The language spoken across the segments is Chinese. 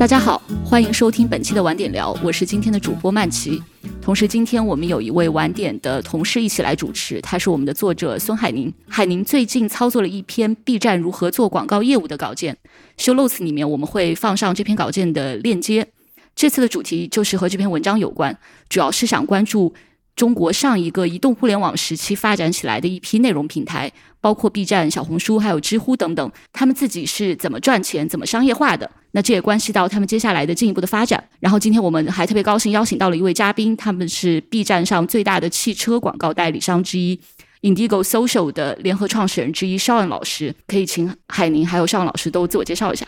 大家好，欢迎收听本期的晚点聊，我是今天的主播曼奇。同时，今天我们有一位晚点的同事一起来主持，他是我们的作者孙海宁。海宁最近操作了一篇 B 站如何做广告业务的稿件，show notes 里面我们会放上这篇稿件的链接。这次的主题就是和这篇文章有关，主要是想关注。中国上一个移动互联网时期发展起来的一批内容平台，包括 B 站、小红书还有知乎等等，他们自己是怎么赚钱、怎么商业化的？那这也关系到他们接下来的进一步的发展。然后今天我们还特别高兴邀请到了一位嘉宾，他们是 B 站上最大的汽车广告代理商之一，Indigo Social 的联合创始人之一邵恩老师，可以请海宁还有邵恩老师都自我介绍一下。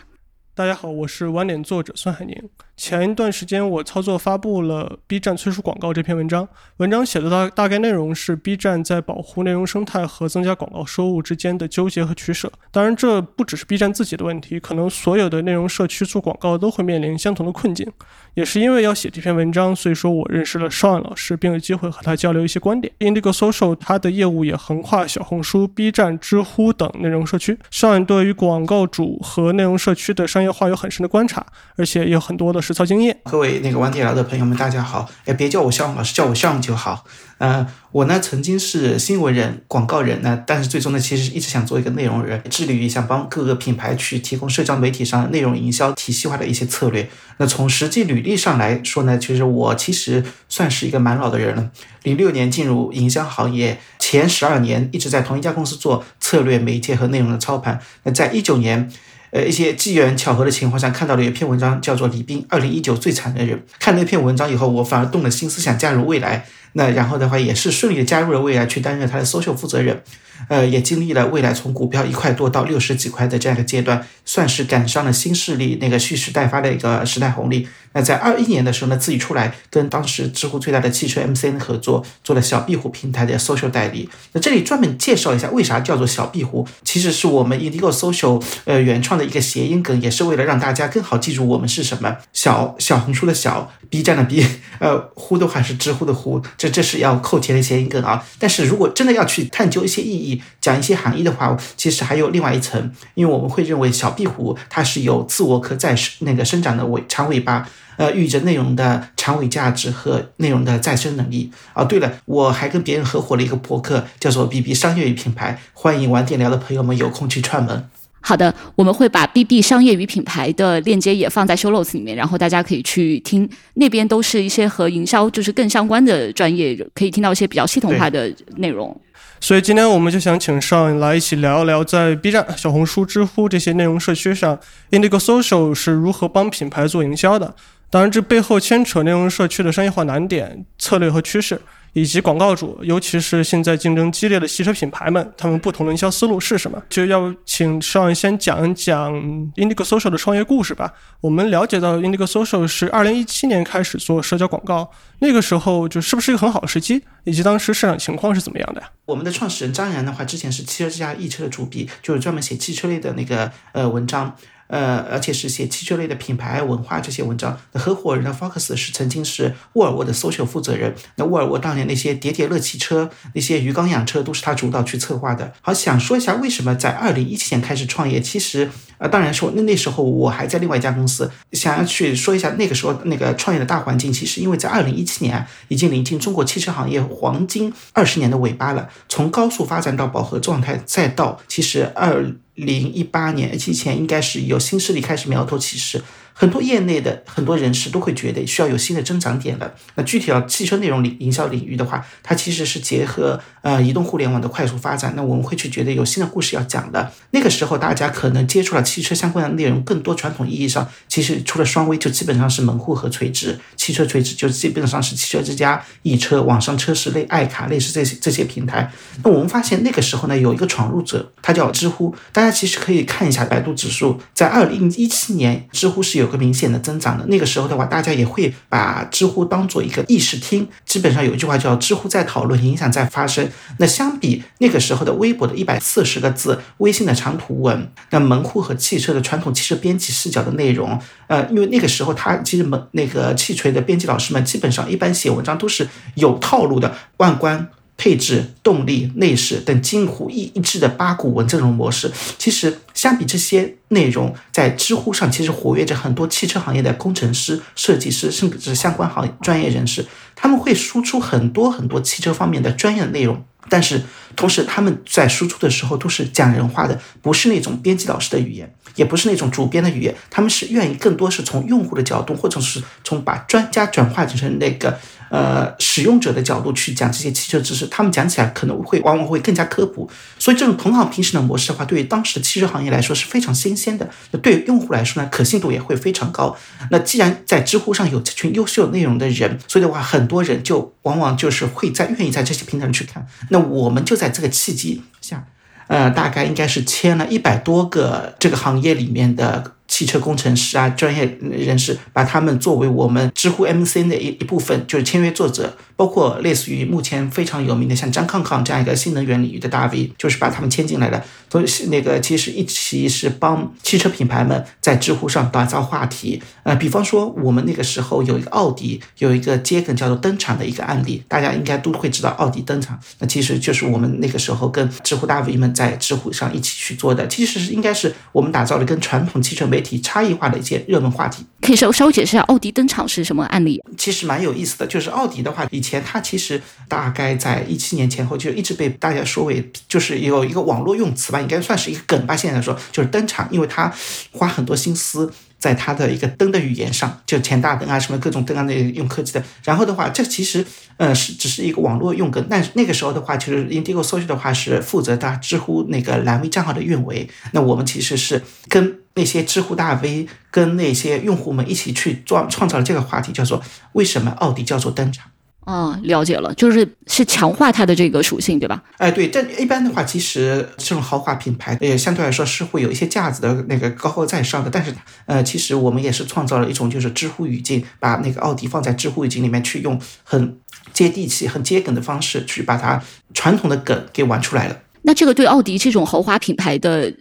大家好，我是晚点作者孙海宁。前一段时间，我操作发布了 B 站催熟广告这篇文章。文章写的大大概内容是 B 站在保护内容生态和增加广告收入之间的纠结和取舍。当然，这不只是 B 站自己的问题，可能所有的内容社区做广告都会面临相同的困境。也是因为要写这篇文章，所以说我认识了邵安老师，并有机会和他交流一些观点。Indigo Social 它的业务也横跨小红书、B 站、知乎等内容社区。邵安对于广告主和内容社区的商业化有很深的观察，而且也有很多的实操经验。各位那个玩电聊的朋友们，大家好，哎，别叫我邵老师，叫我项目就好。嗯，我呢曾经是新闻人、广告人呢，但是最终呢，其实一直想做一个内容人，致力于想帮各个品牌去提供社交媒体上内容营销体系化的一些策略。那从实际履历上来说呢，其实我其实算是一个蛮老的人了。零六年进入营销行业，前十二年一直在同一家公司做策略、媒介和内容的操盘。那在一九年。呃，一些机缘巧合的情况下，看到了一篇文章，叫做《李斌二零一九最惨的人》。看那篇文章以后，我反而动了心思，想加入未来。那然后的话，也是顺利的加入了未来，去担任他的 social 负责人。呃，也经历了未来从股票一块多到六十几块的这样一个阶段，算是赶上了新势力那个蓄势待发的一个时代红利。那在二一年的时候呢，自己出来跟当时知乎最大的汽车 MCN 合作，做了小壁虎平台的 social 代理。那这里专门介绍一下，为啥叫做小壁虎？其实是我们 Indigo Social 呃原创的一个谐音梗，也是为了让大家更好记住我们是什么。小小红书的小，B 站的 B，呃，呼的话是知乎的呼，这这是要扣钱的谐音梗啊。但是如果真的要去探究一些意义，讲一些含义的话，其实还有另外一层，因为我们会认为小壁虎它是有自我可再生那个生长的尾长尾巴。呃，寓意着内容的长尾价值和内容的再生能力啊。对了，我还跟别人合伙了一个博客，叫做 BB 商业与品牌，欢迎玩电聊的朋友们有空去串门。好的，我们会把 BB 商业与品牌的链接也放在 show notes 里面，然后大家可以去听，那边都是一些和营销就是更相关的专业，可以听到一些比较系统化的内容。所以今天我们就想请上来一起聊一聊，在 B 站、小红书、知乎这些内容社区上，Indigo Social 是如何帮品牌做营销的。当然，这背后牵扯内容社区的商业化难点、策略和趋势，以及广告主，尤其是现在竞争激烈的汽车品牌们，他们不同的营销思路是什么？就要请上先讲一讲 Indigo Social 的创业故事吧。我们了解到 Indigo Social 是二零一七年开始做社交广告，那个时候就是不是一个很好的时机，以及当时市场情况是怎么样的？我们的创始人张然的话，之前是汽车之家易车的主笔，就是专门写汽车类的那个呃文章。呃，而且是写汽车类的品牌文化这些文章。那合伙人的 Fox 是曾经是沃尔沃的 social 负责人。那沃尔沃当年那些叠叠乐汽车、那些鱼缸养车都是他主导去策划的。好，想说一下为什么在二零一七年开始创业。其实，呃，当然说那那时候我还在另外一家公司，想要去说一下那个时候那个创业的大环境。其实因为在二零一七年已经临近中国汽车行业黄金二十年的尾巴了，从高速发展到饱和状态，再到其实二。零一八年之前，应该是有新势力开始苗头起势。很多业内的很多人士都会觉得需要有新的增长点了。那具体到汽车内容领营销领域的话，它其实是结合呃移动互联网的快速发展。那我们会去觉得有新的故事要讲的。那个时候大家可能接触了汽车相关的内容，更多传统意义上，其实除了双微，就基本上是门户和垂直。汽车垂直就基本上是汽车之家、易车、网上车市类、爱卡类似这些这些平台。那我们发现那个时候呢，有一个闯入者，他叫知乎。大家其实可以看一下百度指数，在二零一七年，知乎是有。有个明显的增长的，那个时候的话，大家也会把知乎当做一个议事厅。基本上有一句话叫“知乎在讨论，影响在发生”。那相比那个时候的微博的一百四十个字，微信的长图文，那门户和汽车的传统汽车编辑视角的内容，呃，因为那个时候他其实门那个汽锤的编辑老师们基本上一般写文章都是有套路的，万观。配置、动力、内饰等近乎一一致的八股文这种模式，其实相比这些内容，在知乎上其实活跃着很多汽车行业的工程师、设计师，甚至是相关行业专业人士，他们会输出很多很多汽车方面的专业内容。但是同时，他们在输出的时候都是讲人话的，不是那种编辑老师的语言，也不是那种主编的语言，他们是愿意更多是从用户的角度，或者是从把专家转化成那个。呃，使用者的角度去讲这些汽车知识，他们讲起来可能会往往会更加科普。所以这种同行评审的模式的话，对于当时的汽车行业来说是非常新鲜的。那对于用户来说呢，可信度也会非常高。那既然在知乎上有这群优秀内容的人，所以的话，很多人就往往就是会在愿意在这些平台上去看。那我们就在这个契机下，呃，大概应该是签了一百多个这个行业里面的。汽车工程师啊，专业人士把他们作为我们知乎 MCN 的一一部分，就是签约作者，包括类似于目前非常有名的像张康康这样一个新能源领域的大 V，就是把他们签进来了。都是那个其实一起是帮汽车品牌们在知乎上打造话题。呃，比方说我们那个时候有一个奥迪有一个接梗叫做登场的一个案例，大家应该都会知道奥迪登场，那其实就是我们那个时候跟知乎大 V 们在知乎上一起去做的。其实是应该是我们打造了跟传统汽车媒体差异化的一些热门话题，可以稍稍微解释一下奥迪登场是什么案例？其实蛮有意思的，就是奥迪的话，以前它其实大概在一七年前后就一直被大家说为就是有一个网络用词吧，应该算是一个梗吧。现在来说就是登场，因为它花很多心思在它的一个灯的语言上，就前大灯啊什么各种灯啊那用科技的。然后的话，这其实呃是只是一个网络用梗，但是那个时候的话，其实 Indigo Social 的话是负责它知乎那个蓝 V 账号的运维。那我们其实是跟。那些知乎大 V 跟那些用户们一起去创创造了这个话题，叫做为什么奥迪叫做登场？哦，了解了，就是是强化它的这个属性，对吧？哎，对，但一般的话，其实这种豪华品牌也相对来说是会有一些架子的那个高高在上的，但是呃，其实我们也是创造了一种就是知乎语境，把那个奥迪放在知乎语境里面去，用很接地气、很接梗的方式去把它传统的梗给玩出来了。那这个对奥迪这种豪华品牌的。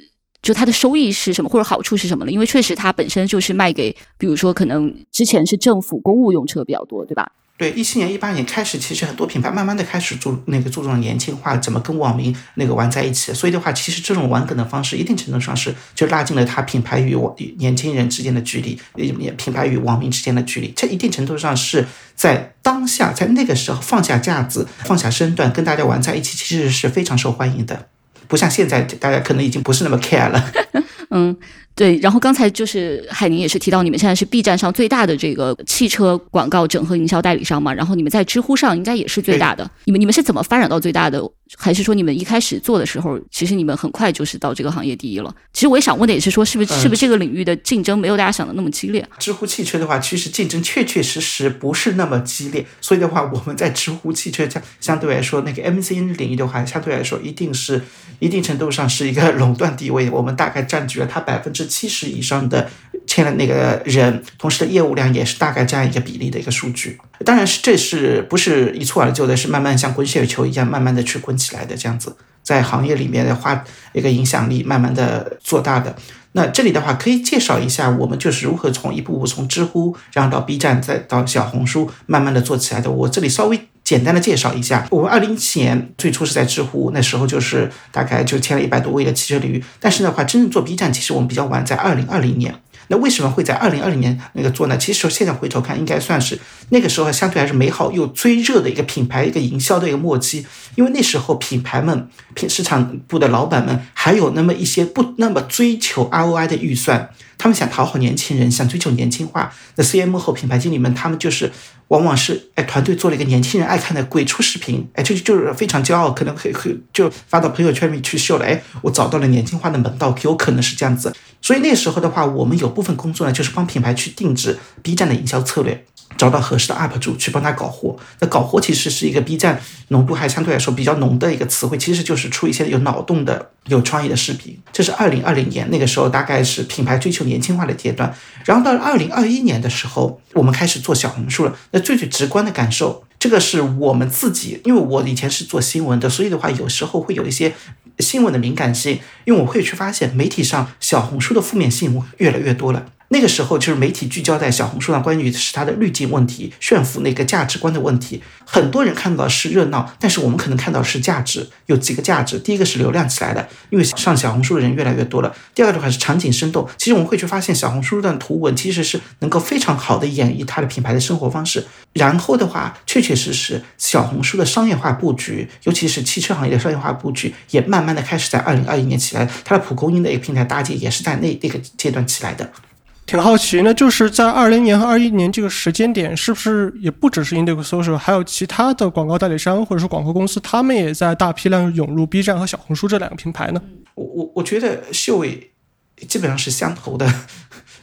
就它的收益是什么，或者好处是什么呢？因为确实它本身就是卖给，比如说可能之前是政府公务用车比较多，对吧？对，一七年、一八年开始，其实很多品牌慢慢的开始注那个注重年轻化，怎么跟网民那个玩在一起。所以的话，其实这种玩梗的方式，一定程度上是就拉近了它品牌与网与年轻人之间的距离，也品牌与网民之间的距离。这一定程度上是在当下，在那个时候放下架子、放下身段，跟大家玩在一起，其实是非常受欢迎的。不像现在，大家可能已经不是那么 care 了。嗯。对，然后刚才就是海宁也是提到，你们现在是 B 站上最大的这个汽车广告整合营销代理商嘛，然后你们在知乎上应该也是最大的。你们你们是怎么发展到最大的？还是说你们一开始做的时候，其实你们很快就是到这个行业第一了？其实我也想问的也是说，是不是是不是这个领域的竞争没有大家想的那么激烈？知乎汽车的话，其实竞争确确实实不是那么激烈，所以的话，我们在知乎汽车相相对来说，那个 MCN 领域的话，相对来说一定是一定程度上是一个 垄断地位，我们大概占据了它百分之七十以上的签了那个人，同时的业务量也是大概这样一个比例的一个数据。当然是这是不是一蹴而就的，是慢慢像滚雪球一样，慢慢的去滚起来的这样子，在行业里面的话，一个影响力慢慢的做大的。那这里的话，可以介绍一下我们就是如何从一步步从知乎，然后到 B 站，再到小红书，慢慢的做起来的。我这里稍微简单的介绍一下，我们二零一七年最初是在知乎，那时候就是大概就签了一百多位的汽车领域，但是的话，真正做 B 站，其实我们比较晚，在二零二零年。那为什么会在二零二零年那个做呢？其实现在回头看，应该算是那个时候相对还是美好又最热的一个品牌一个营销的一个末期。因为那时候品牌们、品市场部的老板们还有那么一些不那么追求 ROI 的预算，他们想讨好年轻人，想追求年轻化。那 CM 后品牌经理们，他们就是往往是哎团队做了一个年轻人爱看的鬼畜视频，哎就就是非常骄傲，可能会会就发到朋友圈里去秀了。哎，我找到了年轻化的门道，有可能是这样子。所以那时候的话，我们有部分工作呢，就是帮品牌去定制 B 站的营销策略，找到合适的 UP 主去帮他搞活。那搞活其实是一个 B 站浓度还相对来说比较浓的一个词汇，其实就是出一些有脑洞的、有创意的视频。这是二零二零年那个时候，大概是品牌追求年轻化的阶段。然后到了二零二一年的时候，我们开始做小红书了。那最最直观的感受，这个是我们自己，因为我以前是做新闻的，所以的话有时候会有一些。新闻的敏感性，因为我会去发现媒体上小红书的负面新闻越来越多了。那个时候就是媒体聚焦在小红书上，关于是它的滤镜问题、炫富那个价值观的问题。很多人看到是热闹，但是我们可能看到是价值。有几个价值，第一个是流量起来的，因为上小红书的人越来越多了。第二个的话是场景生动。其实我们会去发现，小红书的图文其实是能够非常好的演绎它的品牌的生活方式。然后的话，确确实实，小红书的商业化布局，尤其是汽车行业的商业化布局，也慢慢的开始在二零二一年起来。它的蒲公英的一个平台搭建也是在那那个阶段起来的。挺好奇呢，就是在二零年和二一年这个时间点，是不是也不只是 Indigo Social，还有其他的广告代理商或者说广告公司，他们也在大批量涌入 B 站和小红书这两个平台呢？我我我觉得秀伟基本上是相投的，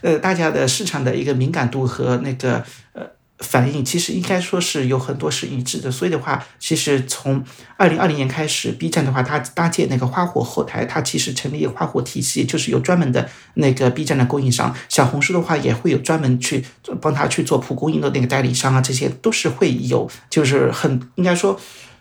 呃，大家的市场的一个敏感度和那个呃。反应其实应该说是有很多是一致的，所以的话，其实从二零二零年开始，B 站的话，它搭建那个花火后台，它其实成立花火体系，就是有专门的那个 B 站的供应商。小红书的话，也会有专门去帮他去做蒲公英的那个代理商啊，这些都是会有，就是很应该说。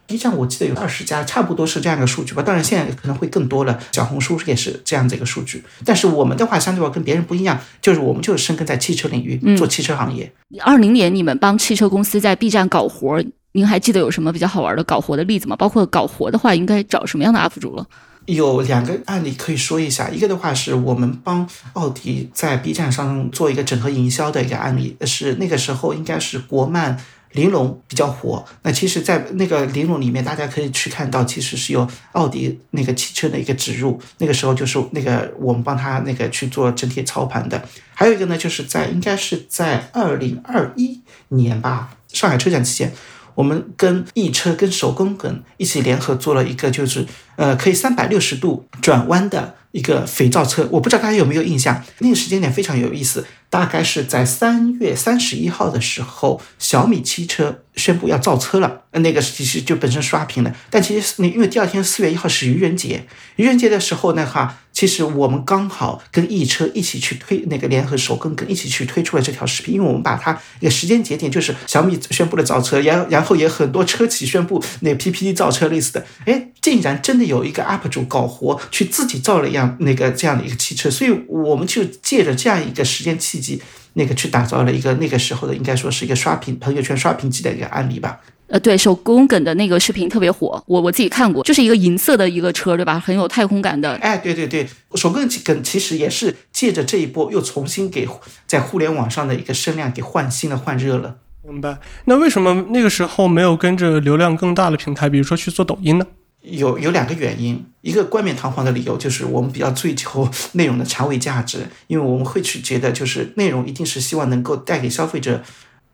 B 站我记得有二十家，差不多是这样一个数据吧。当然现在可能会更多了，小红书也是这样子一个数据。但是我们的话，相对话跟别人不一样，就是我们就是深耕在汽车领域，做汽车行业。二零年你们帮汽车公司在 B 站搞活，您还记得有什么比较好玩的搞活的例子吗？包括搞活的话，应该找什么样的 UP 主了？有两个案例可以说一下，一个的话是我们帮奥迪在 B 站上做一个整合营销的一个案例，是那个时候应该是国漫。玲珑比较火，那其实，在那个玲珑里面，大家可以去看到，其实是有奥迪那个汽车的一个植入。那个时候就是那个我们帮他那个去做整体操盘的。还有一个呢，就是在应该是在二零二一年吧，上海车展期间，我们跟易车跟手工梗一起联合做了一个，就是呃可以三百六十度转弯的一个肥皂车。我不知道大家有没有印象，那个时间点非常有意思。大概是在三月三十一号的时候，小米汽车宣布要造车了。那个其实就本身刷屏了，但其实那因为第二天四月一号是愚人节，愚人节的时候呢，哈，其实我们刚好跟易车一起去推那个联合手跟跟一起去推出了这条视频，因为我们把它一个时间节点就是小米宣布了造车，然然后也很多车企宣布那 PPT 造车类似的，哎，竟然真的有一个 UP 主搞活去自己造了一样那个这样的一个汽车，所以我们就借着这样一个时间契机，那个去打造了一个那个时候的应该说是一个刷屏朋友圈刷屏机的一个案例吧。呃，对手工梗的那个视频特别火，我我自己看过，就是一个银色的一个车，对吧？很有太空感的。哎，对对对，手工梗其实也是借着这一波，又重新给在互联网上的一个声量给换新了、换热了。明白。那为什么那个时候没有跟着流量更大的平台，比如说去做抖音呢？有有两个原因，一个冠冕堂皇的理由就是我们比较追求内容的长尾价值，因为我们会去觉得就是内容一定是希望能够带给消费者。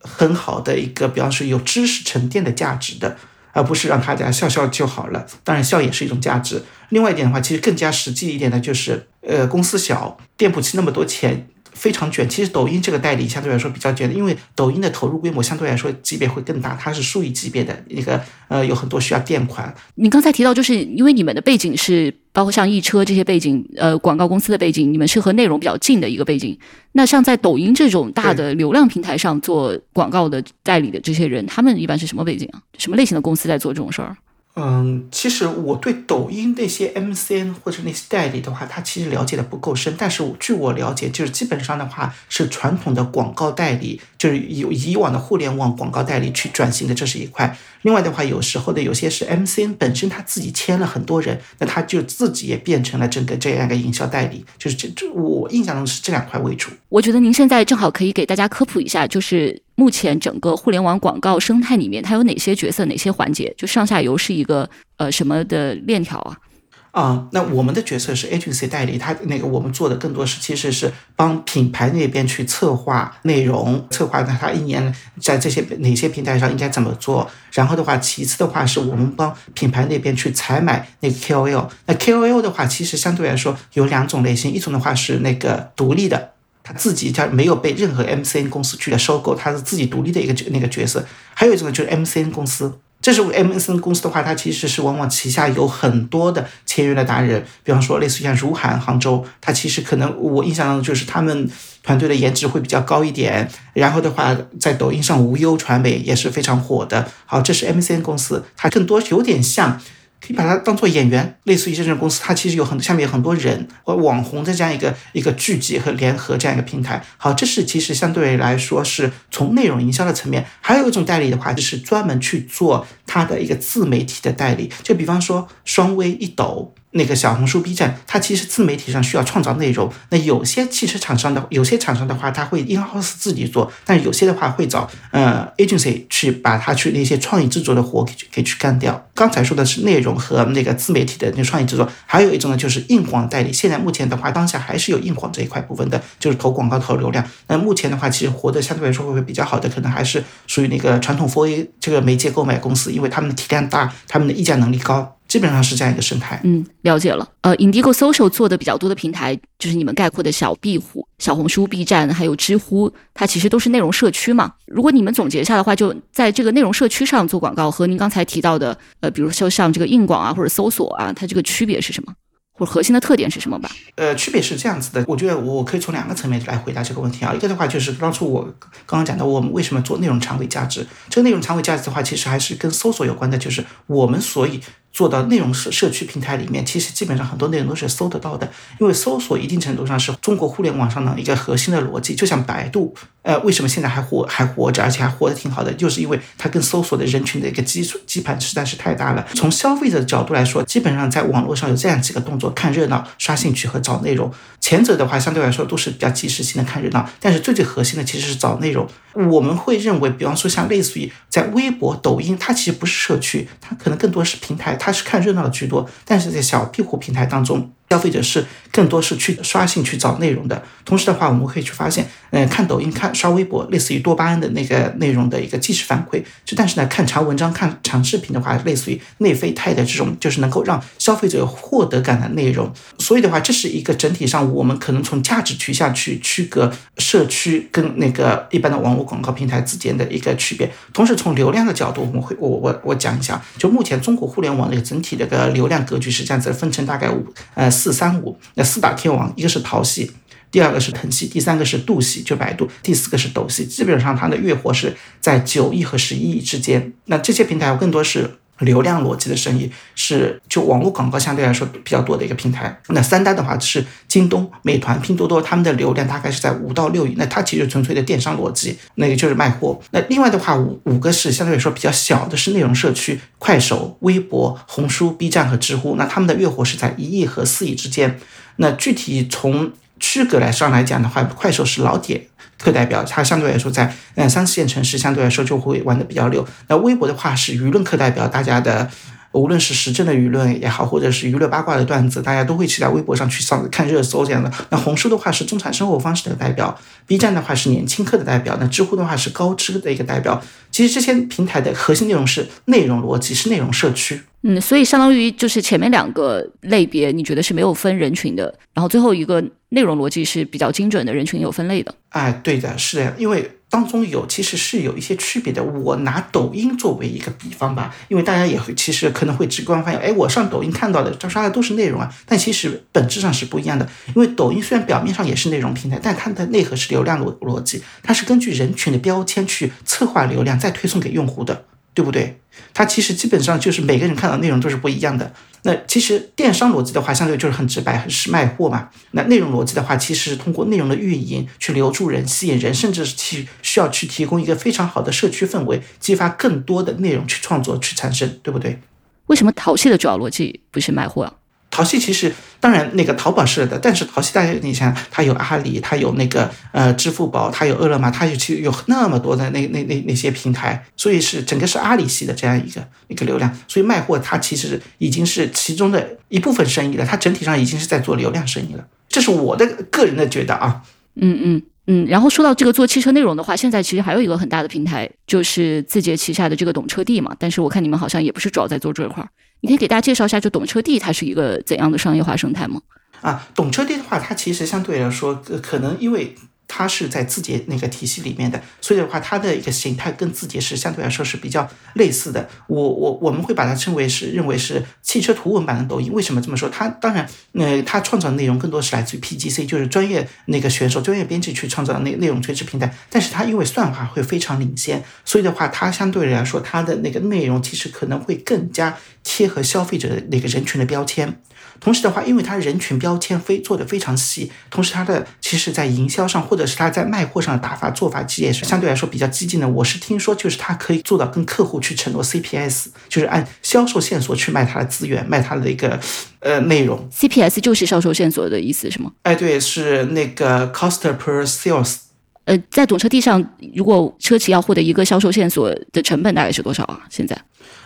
很好的一个，比方说有知识沉淀的价值的，而不是让大家笑笑就好了。当然，笑也是一种价值。另外一点的话，其实更加实际一点的就是，呃，公司小，店铺起那么多钱。非常卷，其实抖音这个代理相对来说比较卷的，因为抖音的投入规模相对来说级别会更大，它是数亿级别的一个，呃，有很多需要垫款。你刚才提到，就是因为你们的背景是包括像易车这些背景，呃，广告公司的背景，你们是和内容比较近的一个背景。那像在抖音这种大的流量平台上做广告的代理的这些人，他们一般是什么背景啊？什么类型的公司在做这种事儿？嗯，其实我对抖音那些 MCN 或者那些代理的话，他其实了解的不够深。但是据我了解，就是基本上的话是传统的广告代理，就是以以往的互联网广告代理去转型的，这是一块。另外的话，有时候的有些是 MCN 本身他自己签了很多人，那他就自己也变成了整个这样一个营销代理，就是这这我印象中是这两块为主。我觉得您现在正好可以给大家科普一下，就是。目前整个互联网广告生态里面，它有哪些角色、哪些环节？就上下游是一个呃什么的链条啊？啊，那我们的角色是 agency 代理，他那个我们做的更多是其实是帮品牌那边去策划内容，策划他一年在这些哪些平台上应该怎么做。然后的话，其次的话是我们帮品牌那边去采买那个 KOL。那 KOL 的话，其实相对来说有两种类型，一种的话是那个独立的。他自己他没有被任何 MCN 公司去收购，他是自己独立的一个角那个角色。还有一种呢，就是 MCN 公司，这是 MCN 公司的话，它其实是往往旗下有很多的签约的达人，比方说类似于像如涵杭州，它其实可能我印象当中就是他们团队的颜值会比较高一点。然后的话，在抖音上无忧传媒也是非常火的。好，这是 MCN 公司，它更多有点像。可以把它当做演员，类似于这种公司，它其实有很多下面有很多人或网红的这样一个一个聚集和联合这样一个平台。好，这是其实相对来说是从内容营销的层面，还有一种代理的话，就是专门去做它的一个自媒体的代理，就比方说双微、一抖。那个小红书、B 站，它其实自媒体上需要创造内容。那有些汽车厂商的，有些厂商的话，他会 in house 自己做，但有些的话会找呃 agency 去把它去那些创意制作的活给给去干掉。刚才说的是内容和那个自媒体的那创意制作，还有一种呢就是硬广代理。现在目前的话，当下还是有硬广这一块部分的，就是投广告、投流量。那目前的话，其实活得相对来说会比较好的，可能还是属于那个传统 4A 这个媒介购买公司，因为他们的体量大，他们的议价能力高。基本上是这样一个生态。嗯，了解了。呃，Indigo Social 做的比较多的平台，就是你们概括的小壁虎、小红书、B 站，还有知乎，它其实都是内容社区嘛。如果你们总结一下的话，就在这个内容社区上做广告，和您刚才提到的，呃，比如说像这个硬广啊或者搜索啊，它这个区别是什么？或者核心的特点是什么吧？呃，区别是这样子的，我觉得我可以从两个层面来回答这个问题啊。一个的话就是当初我刚刚讲到，我们为什么做内容长尾价值？这个内容长尾价值的话，其实还是跟搜索有关的，就是我们所以。做到内容社社区平台里面，其实基本上很多内容都是搜得到的，因为搜索一定程度上是中国互联网上的一个核心的逻辑。就像百度，呃，为什么现在还活还活着，而且还活得挺好的，就是因为它跟搜索的人群的一个基础基盘实在是太大了。从消费者的角度来说，基本上在网络上有这样几个动作：看热闹、刷兴趣和找内容。前者的话相对来说都是比较即时性的看热闹，但是最最核心的其实是找内容。我们会认为，比方说像类似于在微博、抖音，它其实不是社区，它可能更多是平台。他是看热闹的居多，但是在小庇护平台当中。消费者是更多是去刷新去找内容的，同时的话，我们可以去发现，嗯，看抖音、看刷微博，类似于多巴胺的那个内容的一个即时反馈。就但是呢，看长文章、看长视频的话，类似于内啡肽的这种，就是能够让消费者获得感的内容。所以的话，这是一个整体上，我们可能从价值取向去区隔社区跟那个一般的网络广告平台之间的一个区别。同时，从流量的角度，我们会我我我讲一下，就目前中国互联网的整体的个流量格局是这样子，分成大概五呃。四三五，那四大天王，一个是淘系，第二个是腾系，第三个是杜系，就百度，第四个是斗系。基本上它的月活是在九亿和十一亿之间。那这些平台更多是。流量逻辑的生意是就网络广告相对来说比较多的一个平台。那三单的话是京东、美团、拼多多，他们的流量大概是在五到六亿。那它其实纯粹的电商逻辑，那个就是卖货。那另外的话，五五个是相对来说比较小的，是内容社区，快手、微博、红书、B 站和知乎。那他们的月活是在一亿和四亿之间。那具体从区隔来上来讲的话，快手是老铁。课代表，他相对来说在嗯三四线城市相对来说就会玩的比较溜。那微博的话是舆论课代表，大家的无论是时政的舆论也好，或者是娱乐八卦的段子，大家都会去在微博上去上看热搜这样的。那红书的话是中产生活方式的代表，B 站的话是年轻客的代表，那知乎的话是高知的一个代表。其实这些平台的核心内容是内容逻辑，是内容社区。嗯，所以相当于就是前面两个类别，你觉得是没有分人群的，然后最后一个内容逻辑是比较精准的，人群有分类的。哎，对的，是的，因为当中有其实是有一些区别的。我拿抖音作为一个比方吧，因为大家也会其实可能会直观发现，哎，我上抖音看到的这刷的都是内容啊，但其实本质上是不一样的。因为抖音虽然表面上也是内容平台，但它的内核是流量逻逻辑，它是根据人群的标签去策划流量，再推送给用户的。对不对？它其实基本上就是每个人看到内容都是不一样的。那其实电商逻辑的话，相对就是很直白，是卖货嘛。那内容逻辑的话，其实是通过内容的运营去留住人、吸引人，甚至是去需要去提供一个非常好的社区氛围，激发更多的内容去创作、去产生，对不对？为什么淘系的主要逻辑不是卖货啊？淘系其实当然那个淘宝是的，但是淘系大家你想，它有阿里，它有那个呃支付宝，它有饿了么，它有其实有那么多的那那那那些平台，所以是整个是阿里系的这样一个一个流量，所以卖货它其实已经是其中的一部分生意了，它整体上已经是在做流量生意了，这是我的个人的觉得啊。嗯嗯嗯，然后说到这个做汽车内容的话，现在其实还有一个很大的平台，就是字节旗下的这个懂车帝嘛，但是我看你们好像也不是主要在做这块儿。你可以给大家介绍一下，就懂车帝它是一个怎样的商业化生态吗？啊，懂车帝的话，它其实相对来说，可能因为它是在字节那个体系里面的，所以的话，它的一个形态跟字节是相对来说是比较类似的。我我我们会把它称为是认为是汽车图文版的抖音。为什么这么说？它当然，呃，它创造的内容更多是来自于 PGC，就是专业那个选手、专业编辑去创造的内内容垂直平台。但是它因为算法会非常领先，所以的话，它相对来说它的那个内容其实可能会更加贴合消费者的那个人群的标签。同时的话，因为它人群标签非做的非常细，同时它的其实在营销上或者是它在卖货上的打法做法，其实也是相对来说比较激进的。我是听说，就是它可以做到跟客户去承诺 CPS，就是按销售线索去卖它的资源，卖它的一个呃内容。CPS 就是销售线索的意思是吗？哎，对，是那个 cost per sales。呃，在懂车帝上，如果车企要获得一个销售线索的成本大概是多少啊？现在？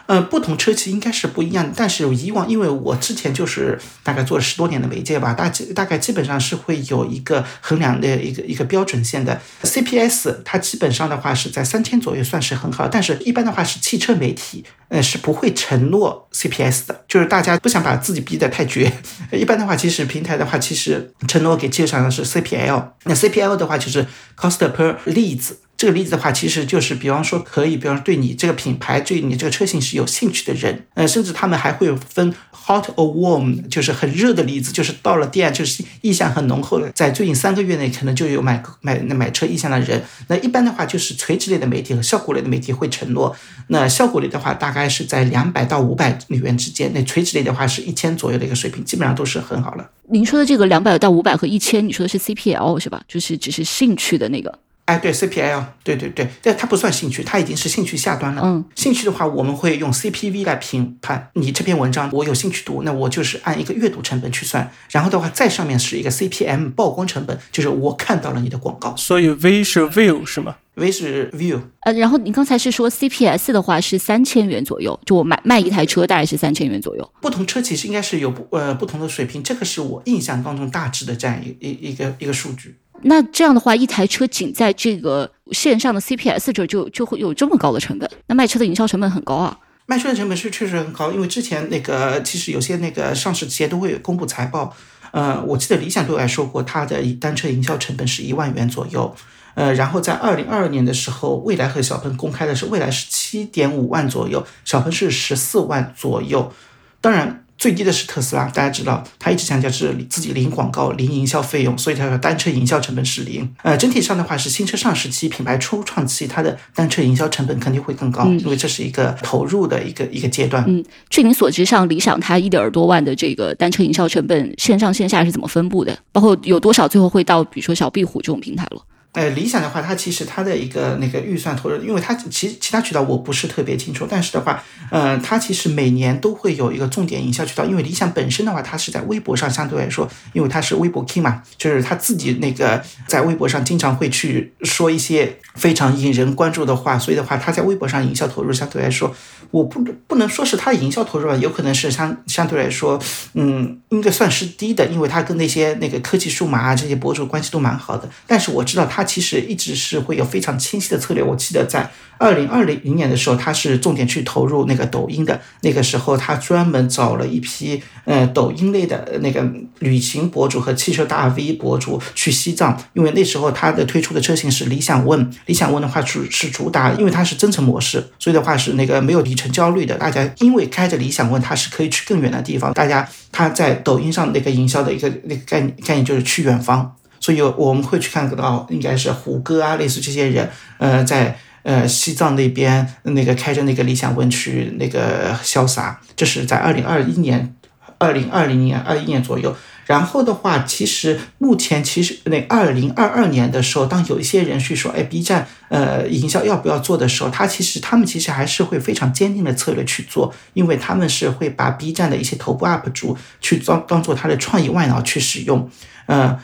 嗯，不同车企应该是不一样，但是以往因为我之前就是大概做了十多年的媒介吧，大基大概基本上是会有一个衡量的一个一个标准线的。CPS，它基本上的话是在三千左右算是很好，但是一般的话是汽车媒体，呃是不会承诺 CPS 的，就是大家不想把自己逼得太绝，一般的话其实平台的话其实承诺给介绍的是 CPL，那 CPL 的话就是 cost per leads。这个例子的话，其实就是比方说，可以，比方说对你这个品牌、对你这个车型是有兴趣的人，呃，甚至他们还会分 hot or warm，就是很热的例子，就是到了店就是意向很浓厚的，在最近三个月内可能就有买买买车意向的人。那一般的话，就是垂直类的媒体和效果类的媒体会承诺。那效果类的话，大概是在两百到五百美元之间；那垂直类的话是一千左右的一个水平，基本上都是很好了。您说的这个两百到五百和一千，你说的是 CPL 是吧？就是只是兴趣的那个。哎，对 CPL，对对对，但它不算兴趣，它已经是兴趣下端了。嗯，兴趣的话，我们会用 CPV 来评判你这篇文章，我有兴趣读，那我就是按一个阅读成本去算。然后的话，再上面是一个 CPM 曝光成本，就是我看到了你的广告。所以 V 是 View 是吗？V 是 View。呃，然后你刚才是说 CPS 的话是三千元左右，就我买卖一台车大概是三千元左右。不同车其实应该是有不呃不同的水平，这个是我印象当中大致的这样一一一个一个数据。那这样的话，一台车仅在这个线上的 CPS 这就就会有这么高的成本，那卖车的营销成本很高啊。卖车的成本是确实很高，因为之前那个其实有些那个上市企业都会公布财报，呃，我记得理想对我来说过，它的单车营销成本是一万元左右，呃，然后在二零二二年的时候，蔚来和小鹏公开的是蔚来是七点五万左右，小鹏是十四万左右，当然。最低的是特斯拉，大家知道，它一直强调是自己零广告、零营销费用，所以它的单车营销成本是零。呃，整体上的话是新车上市期、品牌初创期，它的单车营销成本肯定会更高，因为这是一个投入的一个一个阶段。嗯，据您所知，上理想它一点多万的这个单车营销成本，线上线下是怎么分布的？包括有多少最后会到比如说小壁虎这种平台了？呃，理想的话，它其实它的一个那个预算投入，因为它其其他渠道我不是特别清楚，但是的话，呃，它其实每年都会有一个重点营销渠道，因为理想本身的话，它是在微博上相对来说，因为它是微博 king 嘛，就是他自己那个在微博上经常会去说一些非常引人关注的话，所以的话，他在微博上营销投入相对来说，我不不能说是他的营销投入吧，有可能是相相对来说，嗯，应该算是低的，因为他跟那些那个科技数码啊这些博主关系都蛮好的，但是我知道他。其实一直是会有非常清晰的策略。我记得在二零二零年的时候，他是重点去投入那个抖音的。那个时候，他专门找了一批呃抖音类的那个旅行博主和汽车大 V 博主去西藏，因为那时候他的推出的车型是理想 ONE。理想 ONE 的话主是主打，因为它是增程模式，所以的话是那个没有里程焦虑的。大家因为开着理想 ONE，它是可以去更远的地方。大家他在抖音上那个营销的一个那个概念概念就是去远方。所以我们会去看到，应该是胡歌啊，类似这些人，呃，在呃西藏那边那个开着那个理想 ONE 去那个潇洒，这是在二零二一年、二零二零年、二一年左右。然后的话，其实目前其实那二零二二年的时候，当有一些人去说，哎，B 站呃营销要不要做的时候，他其实他们其实还是会非常坚定的策略去做，因为他们是会把 B 站的一些头部 UP 主去当当做他的创意外脑去使用，嗯。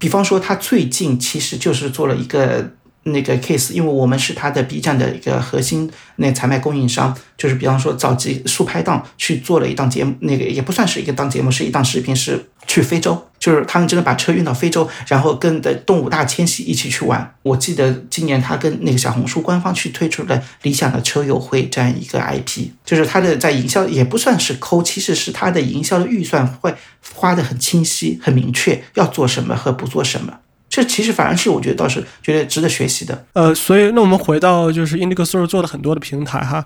比方说，他最近其实就是做了一个那个 case，因为我们是他的 B 站的一个核心那采卖供应商，就是比方说找几速拍档去做了一档节目，那个也不算是一个档节目，是一档视频，是去非洲。就是他们真的把车运到非洲，然后跟的动物大迁徙一起去玩。我记得今年他跟那个小红书官方去推出了理想的车友会这样一个 IP，就是他的在营销也不算是抠，其实是他的营销的预算会花的很清晰、很明确，要做什么和不做什么。这其实反而是我觉得倒是觉得值得学习的。呃，所以那我们回到就是 Indigo Store 做了很多的平台哈。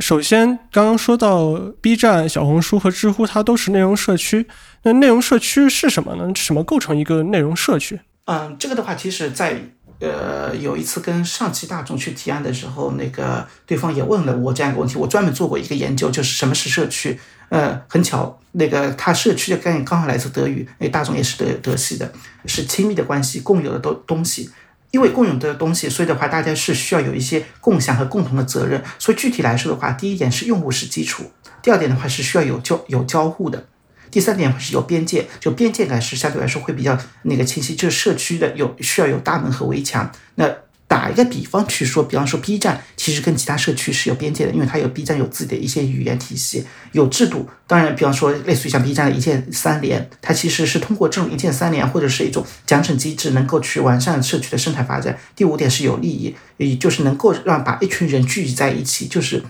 首先，刚刚说到 B 站、小红书和知乎，它都是内容社区。那内容社区是什么呢？什么构成一个内容社区？嗯，这个的话，其实，在呃有一次跟上汽大众去提案的时候，那个对方也问了我这样一个问题。我专门做过一个研究，就是什么是社区。呃，很巧，那个它社区的概念刚好来自德语，哎，大众也是德德系的，是亲密的关系，共有的东东西。因为共有的东西，所以的话，大家是需要有一些共享和共同的责任。所以具体来说的话，第一点是用户是基础，第二点的话是需要有交有交互的，第三点是有边界，就边界感是相对来说会比较那个清晰。就是社区的有需要有大门和围墙，那。打一个比方去说，比方说 B 站其实跟其他社区是有边界的，因为它有 B 站有自己的一些语言体系，有制度。当然，比方说类似于像 B 站的一键三连，它其实是通过这种一键三连或者是一种奖惩机制，能够去完善社区的生态发展。第五点是有利益，也就是能够让把一群人聚集在一起，就是。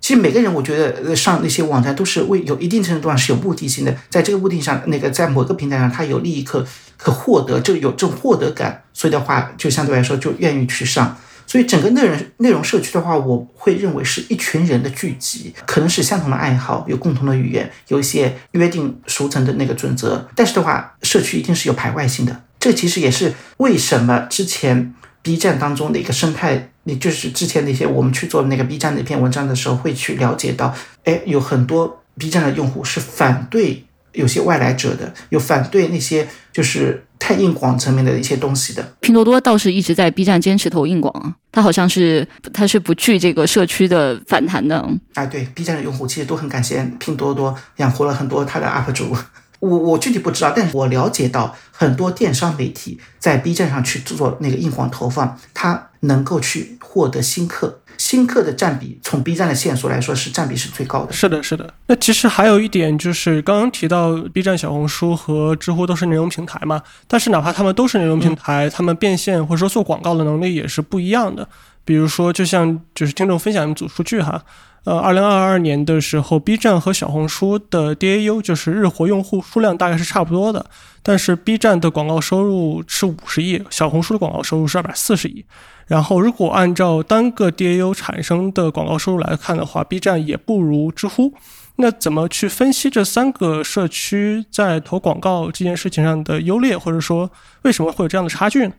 其实每个人，我觉得上那些网站都是为有一定程度上是有目的性的，在这个目的上，那个在某个平台上，他有利益可可获得，就有这种获得感，所以的话，就相对来说就愿意去上。所以整个内容内容社区的话，我会认为是一群人的聚集，可能是相同的爱好，有共同的语言，有一些约定俗成的那个准则。但是的话，社区一定是有排外性的。这其实也是为什么之前。B 站当中的一个生态，你就是之前那些我们去做那个 B 站那篇文章的时候，会去了解到，哎，有很多 B 站的用户是反对有些外来者的，有反对那些就是太硬广层面的一些东西的。拼多多倒是一直在 B 站坚持投硬广啊，它好像是它是不惧这个社区的反弹的。哎，对，B 站的用户其实都很感谢拼多多养活了很多他的 UP 主。我我具体不知道，但是我了解到很多电商媒体在 B 站上去做那个硬广投放，它能够去获得新客，新客的占比从 B 站的线索来说是占比是最高的。是的，是的。那其实还有一点就是刚刚提到 B 站、小红书和知乎都是内容平台嘛，但是哪怕他们都是内容平台，他们变现或者说做广告的能力也是不一样的。比如说，就像就是听众分享一组数据哈。呃，二零二二年的时候，B 站和小红书的 DAU 就是日活用户数量大概是差不多的，但是 B 站的广告收入是五十亿，小红书的广告收入是二百四十亿。然后，如果按照单个 DAU 产生的广告收入来看的话，B 站也不如知乎。那怎么去分析这三个社区在投广告这件事情上的优劣，或者说为什么会有这样的差距呢？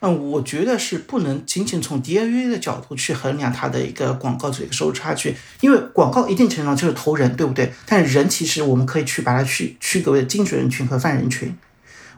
嗯，我觉得是不能仅仅从 DAU 的角度去衡量它的一个广告这个收入差距，因为广告一定程度上就是投人，对不对？但人其实我们可以去把它去区隔为精准人群和泛人群。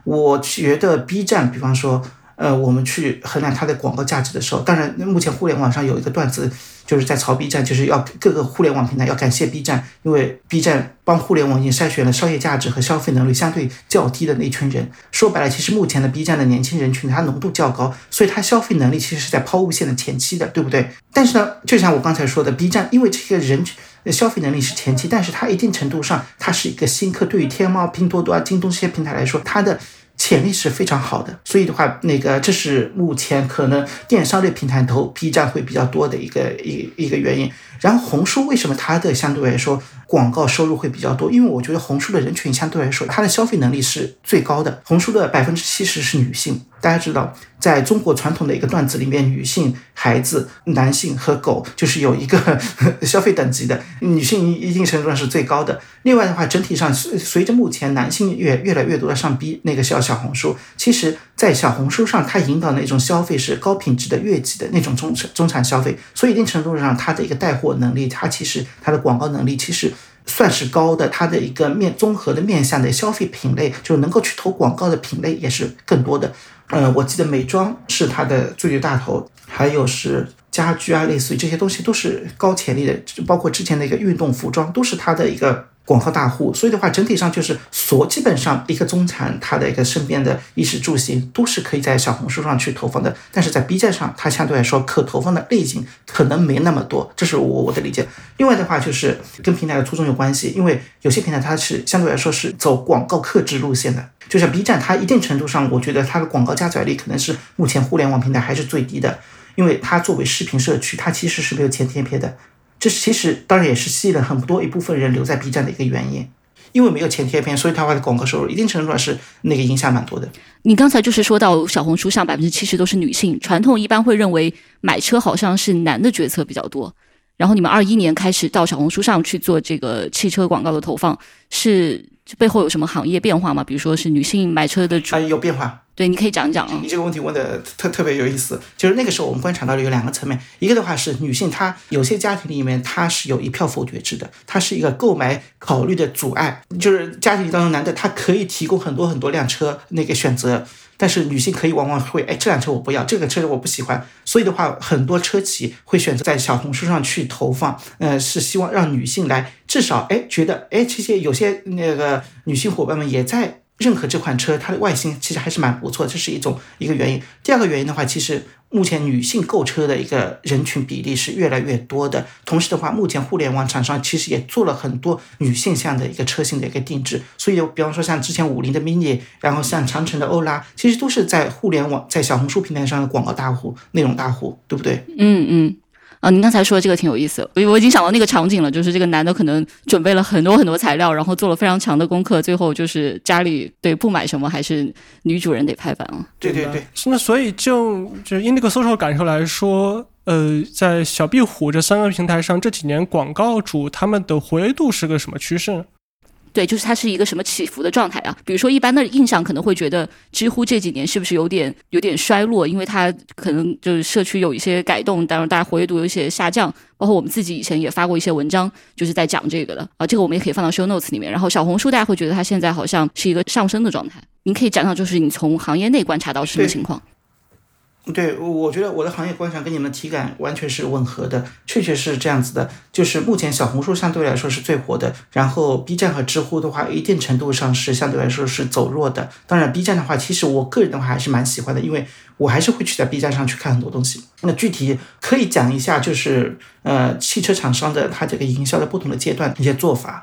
我觉得 B 站，比方说。呃，我们去衡量它的广告价值的时候，当然，目前互联网上有一个段子，就是在炒 B 站，就是要各个互联网平台要感谢 B 站，因为 B 站帮互联网已经筛选了商业价值和消费能力相对较低的那一群人。说白了，其实目前的 B 站的年轻人群，它浓度较高，所以它消费能力其实是在抛物线的前期的，对不对？但是呢，就像我刚才说的，B 站因为这个人群消费能力是前期，但是它一定程度上，它是一个新客，对于天猫、拼多多啊、京东这些平台来说，它的。潜力是非常好的，所以的话，那个这是目前可能电商类平台投 B 站会比较多的一个一一个原因。然后红书为什么它的相对来说广告收入会比较多？因为我觉得红书的人群相对来说它的消费能力是最高的。红书的百分之七十是女性，大家知道，在中国传统的一个段子里面，女性、孩子、男性和狗就是有一个消费等级的，女性一定程度上是最高的。另外的话，整体上随随着目前男性越越来越多的上 B 那个小小红书，其实。在小红书上，它引导那种消费是高品质的、月季的那种中产中产消费，所以一定程度上，它的一个带货能力，它其实它的广告能力其实算是高的，它的一个面综合的面向的消费品类，就能够去投广告的品类也是更多的。呃，我记得美妆是它的最最大头，还有是家居啊，类似于这些东西都是高潜力的，包括之前的一个运动服装都是它的一个。广告大户，所以的话，整体上就是所基本上一个中产，他的一个身边的衣食住行都是可以在小红书上去投放的，但是在 B 站上，它相对来说可投放的类型可能没那么多，这是我我的理解。另外的话，就是跟平台的初衷有关系，因为有些平台它是相对来说是走广告克制路线的，就像 B 站，它一定程度上，我觉得它的广告加载率可能是目前互联网平台还是最低的，因为它作为视频社区，它其实是没有前贴片的。这其实当然也是吸引了很多一部分人留在 B 站的一个原因。因为没有前贴片，所以它的广告收入一定程度上是那个影响蛮多的。你刚才就是说到小红书上百分之七十都是女性，传统一般会认为买车好像是男的决策比较多。然后你们二一年开始到小红书上去做这个汽车广告的投放，是背后有什么行业变化吗？比如说是女性买车的主啊，有变化。对，你可以讲讲啊。你这个问题问的特特别有意思，就是那个时候我们观察到了有两个层面，一个的话是女性，她有些家庭里面她是有一票否决制的，她是一个购买考虑的阻碍，就是家庭当中男的他可以提供很多很多辆车那个选择。但是女性可以往往会，哎，这辆车我不要，这个车我不喜欢，所以的话，很多车企会选择在小红书上去投放，呃，是希望让女性来，至少，哎，觉得，哎，这些有些那个女性伙伴们也在。认可这款车，它的外形其实还是蛮不错，这是一种一个原因。第二个原因的话，其实目前女性购车的一个人群比例是越来越多的。同时的话，目前互联网厂商其实也做了很多女性向的一个车型的一个定制。所以，比方说像之前五菱的 mini，然后像长城的欧拉，其实都是在互联网、在小红书平台上的广告大户、内容大户，对不对？嗯嗯。啊，您刚才说的这个挺有意思，我我已经想到那个场景了，就是这个男的可能准备了很多很多材料，然后做了非常强的功课，最后就是家里对不买什么，还是女主人得拍板啊。对对对，那所以就就以那个搜索感受来说，呃，在小壁虎这三个平台上，这几年广告主他们的活跃度是个什么趋势？对，就是它是一个什么起伏的状态啊？比如说，一般的印象可能会觉得知乎这几年是不是有点有点衰落？因为它可能就是社区有一些改动，当然大家活跃度有一些下降。包括我们自己以前也发过一些文章，就是在讲这个的啊。这个我们也可以放到 show notes 里面。然后小红书大家会觉得它现在好像是一个上升的状态。您可以讲讲，就是你从行业内观察到什么情况？对，我觉得我的行业观察跟你们体感完全是吻合的，确确是这样子的。就是目前小红书相对来说是最火的，然后 B 站和知乎的话，一定程度上是相对来说是走弱的。当然，B 站的话，其实我个人的话还是蛮喜欢的，因为我还是会去在 B 站上去看很多东西。那具体可以讲一下，就是呃，汽车厂商的它这个营销的不同的阶段一些做法。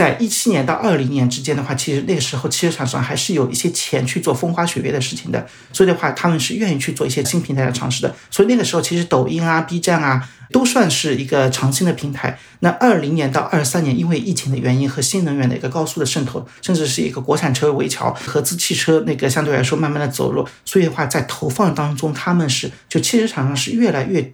在一七年到二零年之间的话，其实那个时候汽车厂商还是有一些钱去做风花雪月的事情的，所以的话，他们是愿意去做一些新平台的尝试的。所以那个时候，其实抖音啊、B 站啊。都算是一个长新的平台。那二零年到二三年，因为疫情的原因和新能源的一个高速的渗透，甚至是一个国产车围桥，合资汽车那个相对来说慢慢的走弱，所以的话在投放当中，他们是就汽车厂商是越来越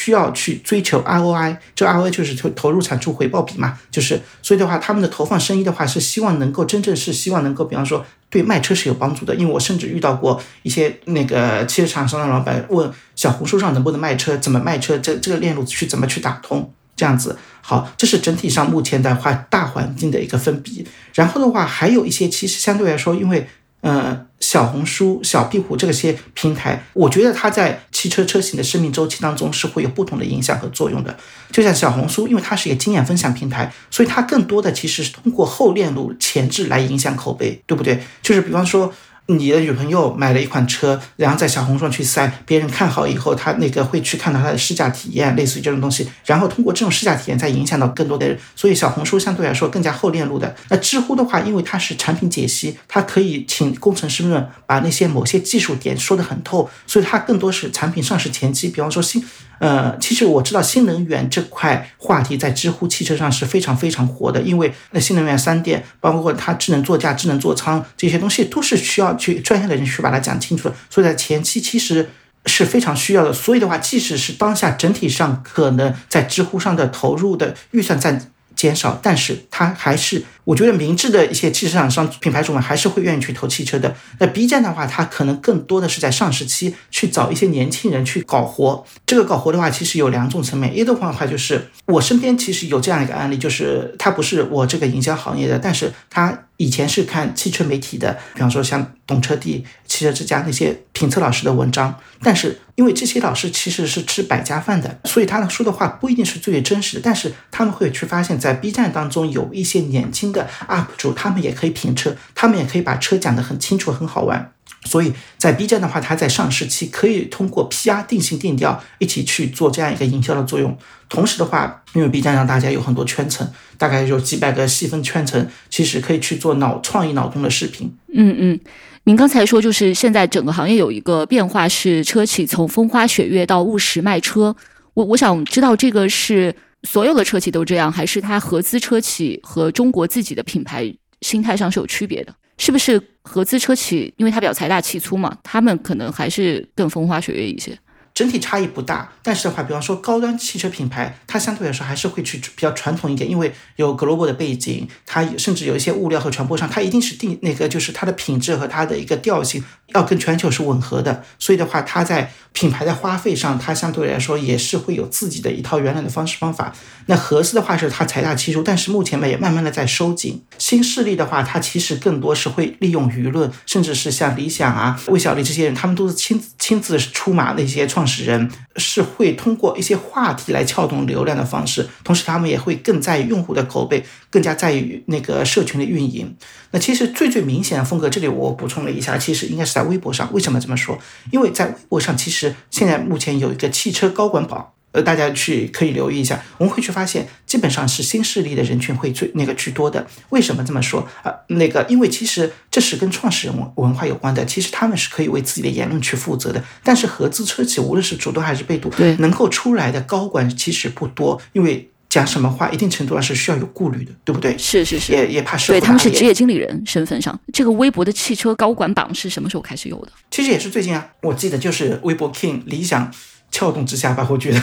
需要去追求 ROI，这 ROI 就是投投入产出回报比嘛，就是所以的话，他们的投放生意的话是希望能够真正是希望能够，比方说。对卖车是有帮助的，因为我甚至遇到过一些那个汽车厂商的老板问小红书上能不能卖车，怎么卖车，这这个链路去怎么去打通，这样子。好，这是整体上目前的话大环境的一个分比。然后的话，还有一些其实相对来说，因为。嗯，小红书、小壁虎这些平台，我觉得它在汽车车型的生命周期当中是会有不同的影响和作用的。就像小红书，因为它是一个经验分享平台，所以它更多的其实是通过后链路前置来影响口碑，对不对？就是比方说。你的女朋友买了一款车，然后在小红书上去晒，别人看好以后，他那个会去看到他的试驾体验，类似于这种东西，然后通过这种试驾体验再影响到更多的人。所以小红书相对来说更加后链路的。那知乎的话，因为它是产品解析，它可以请工程师们把那些某些技术点说得很透，所以它更多是产品上市前期，比方说新。呃，其实我知道新能源这块话题在知乎汽车上是非常非常火的，因为那新能源三电，包括它智能座驾、智能座舱这些东西，都是需要去专业的人去把它讲清楚的，所以在前期其实是非常需要的。所以的话，即使是当下整体上可能在知乎上的投入的预算在减少，但是它还是。我觉得明智的一些汽车厂商品牌主们还是会愿意去投汽车的。那 B 站的话，它可能更多的是在上市期去找一些年轻人去搞活。这个搞活的话，其实有两种层面。一的话的话，就是我身边其实有这样一个案例，就是他不是我这个营销行业的，但是他以前是看汽车媒体的，比方说像懂车帝、汽车之家那些评测老师的文章。但是因为这些老师其实是吃百家饭的，所以他说的话不一定是最真实的。但是他们会去发现，在 B 站当中有一些年轻的。UP 主他们也可以评车，他们也可以把车讲得很清楚、很好玩。所以在 B 站的话，它在上市期可以通过 PR 定性定调一起去做这样一个营销的作用。同时的话，因为 B 站上大家有很多圈层，大概有几百个细分圈层，其实可以去做脑创意脑洞的视频。嗯嗯，您刚才说就是现在整个行业有一个变化，是车企从风花雪月到务实卖车。我我想知道这个是。所有的车企都这样，还是它合资车企和中国自己的品牌心态上是有区别的？是不是合资车企，因为它比较财大气粗嘛，他们可能还是更风花雪月一些？整体差异不大，但是的话，比方说高端汽车品牌，它相对来说还是会去比较传统一点，因为有 global 的背景，它甚至有一些物料和传播上，它一定是定那个就是它的品质和它的一个调性要跟全球是吻合的，所以的话，它在品牌的花费上，它相对来说也是会有自己的一套原来的方式方法。那合资的话是它财大气粗，但是目前呢也慢慢的在收紧。新势力的话，它其实更多是会利用舆论，甚至是像理想啊、魏小丽这些人，他们都是亲亲自出马那些创始人，是会通过一些话题来撬动流量的方式，同时他们也会更在意用户的口碑，更加在意那个社群的运营。那其实最最明显的风格，这里我补充了一下，其实应该是在微博上。为什么这么说？因为在微博上，其实现在目前有一个汽车高管榜。呃，大家去可以留意一下，我们会去发现，基本上是新势力的人群会最那个居多的。为什么这么说啊？那个，因为其实这是跟创始人文文化有关的。其实他们是可以为自己的言论去负责的。但是合资车企，无论是主动还是被动，对能够出来的高管其实不多，因为讲什么话，一定程度上是需要有顾虑的，对不对？是是是，也也怕社对他们是职业经理人身份上。这个微博的汽车高管榜是什么时候开始有的？其实也是最近啊，我记得就是微博 King 理想撬动之下吧，我觉得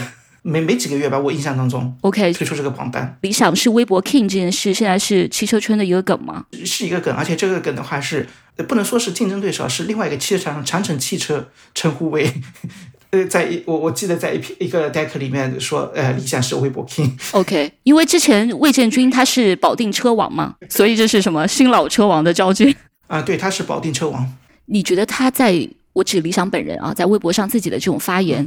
没没几个月吧，我印象当中 OK，推出这个榜单理想是微博 King 这件事，现在是汽车圈的一个梗吗？是一个梗，而且这个梗的话是呃不能说是竞争对手，是另外一个汽车厂商长城汽车称呼为。呃，在一我我记得在一篇一个 deck 里面说，呃，理想是微博 king，OK，因为之前魏建军他是保定车王嘛，所以这是什么新老车王的交接。啊，对，他是保定车王。你觉得他在我指理想本人啊，在微博上自己的这种发言，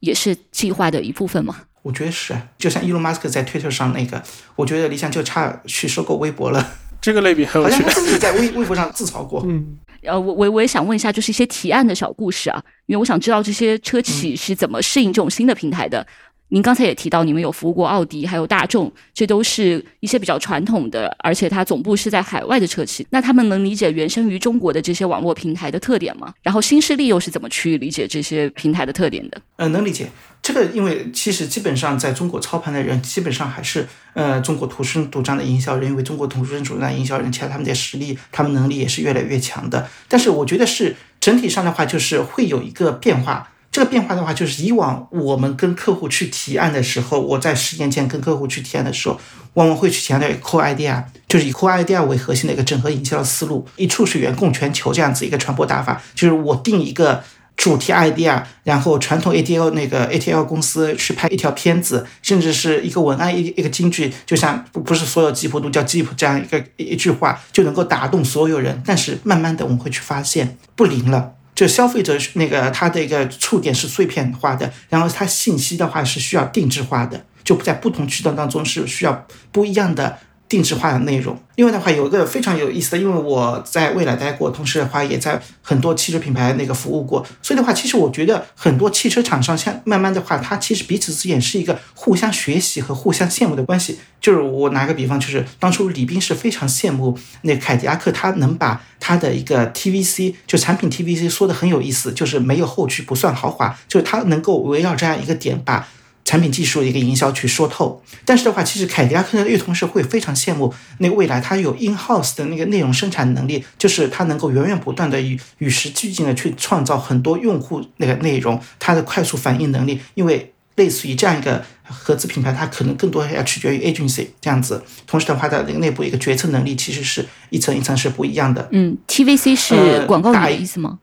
也是计划的一部分吗？我觉得是，就像伊隆马斯克在推特上那个，我觉得理想就差去收购微博了，这个类比很有趣好像他。自己在微微博上自嘲过。嗯，呃，我我我也想问一下，就是一些提案的小故事啊，因为我想知道这些车企是怎么适应这种新的平台的。您刚才也提到，你们有服务过奥迪，还有大众，这都是一些比较传统的，而且它总部是在海外的车企。那他们能理解原生于中国的这些网络平台的特点吗？然后新势力又是怎么去理解这些平台的特点的？呃，能理解这个，因为其实基本上在中国操盘的人，基本上还是呃中国土生土长的营销人，因为中国土生土长的营销人，其实他们的实力、他们能力也是越来越强的。但是我觉得是整体上的话，就是会有一个变化。这个变化的话，就是以往我们跟客户去提案的时候，我在十年前跟客户去提案的时候，往往会去强调 core idea，就是以 core idea 为核心的一个整合营销的思路，一处水源供全球这样子一个传播打法，就是我定一个。主题 idea，然后传统 ATL 那个 ATL 公司去拍一条片子，甚至是一个文案一一个金句，就像不不是所有吉普都叫吉普这样一个一一句话就能够打动所有人。但是慢慢的我们会去发现不灵了，就消费者那个他的一个触点是碎片化的，然后他信息的话是需要定制化的，就在不同渠道当中是需要不一样的。定制化的内容。另外的话，有一个非常有意思的，因为我在未来待过，同时的话也在很多汽车品牌那个服务过，所以的话，其实我觉得很多汽车厂商像慢慢的话，它其实彼此之间是一个互相学习和互相羡慕的关系。就是我拿个比方，就是当初李斌是非常羡慕那凯迪拉克，他能把他的一个 TVC 就产品 TVC 说的很有意思，就是没有后驱，不算豪华，就是他能够围绕这样一个点把。产品技术的一个营销去说透，但是的话，其实凯迪拉克的乐同事会非常羡慕那个未来，它有 in house 的那个内容生产能力，就是它能够源源不断的与与时俱进的去创造很多用户那个内容，它的快速反应能力，因为类似于这样一个合资品牌，它可能更多要取决于 agency 这样子，同时的话，它的内部一个决策能力其实是一层一层是不一样的。嗯，TVC 是呃广告语大的意思吗？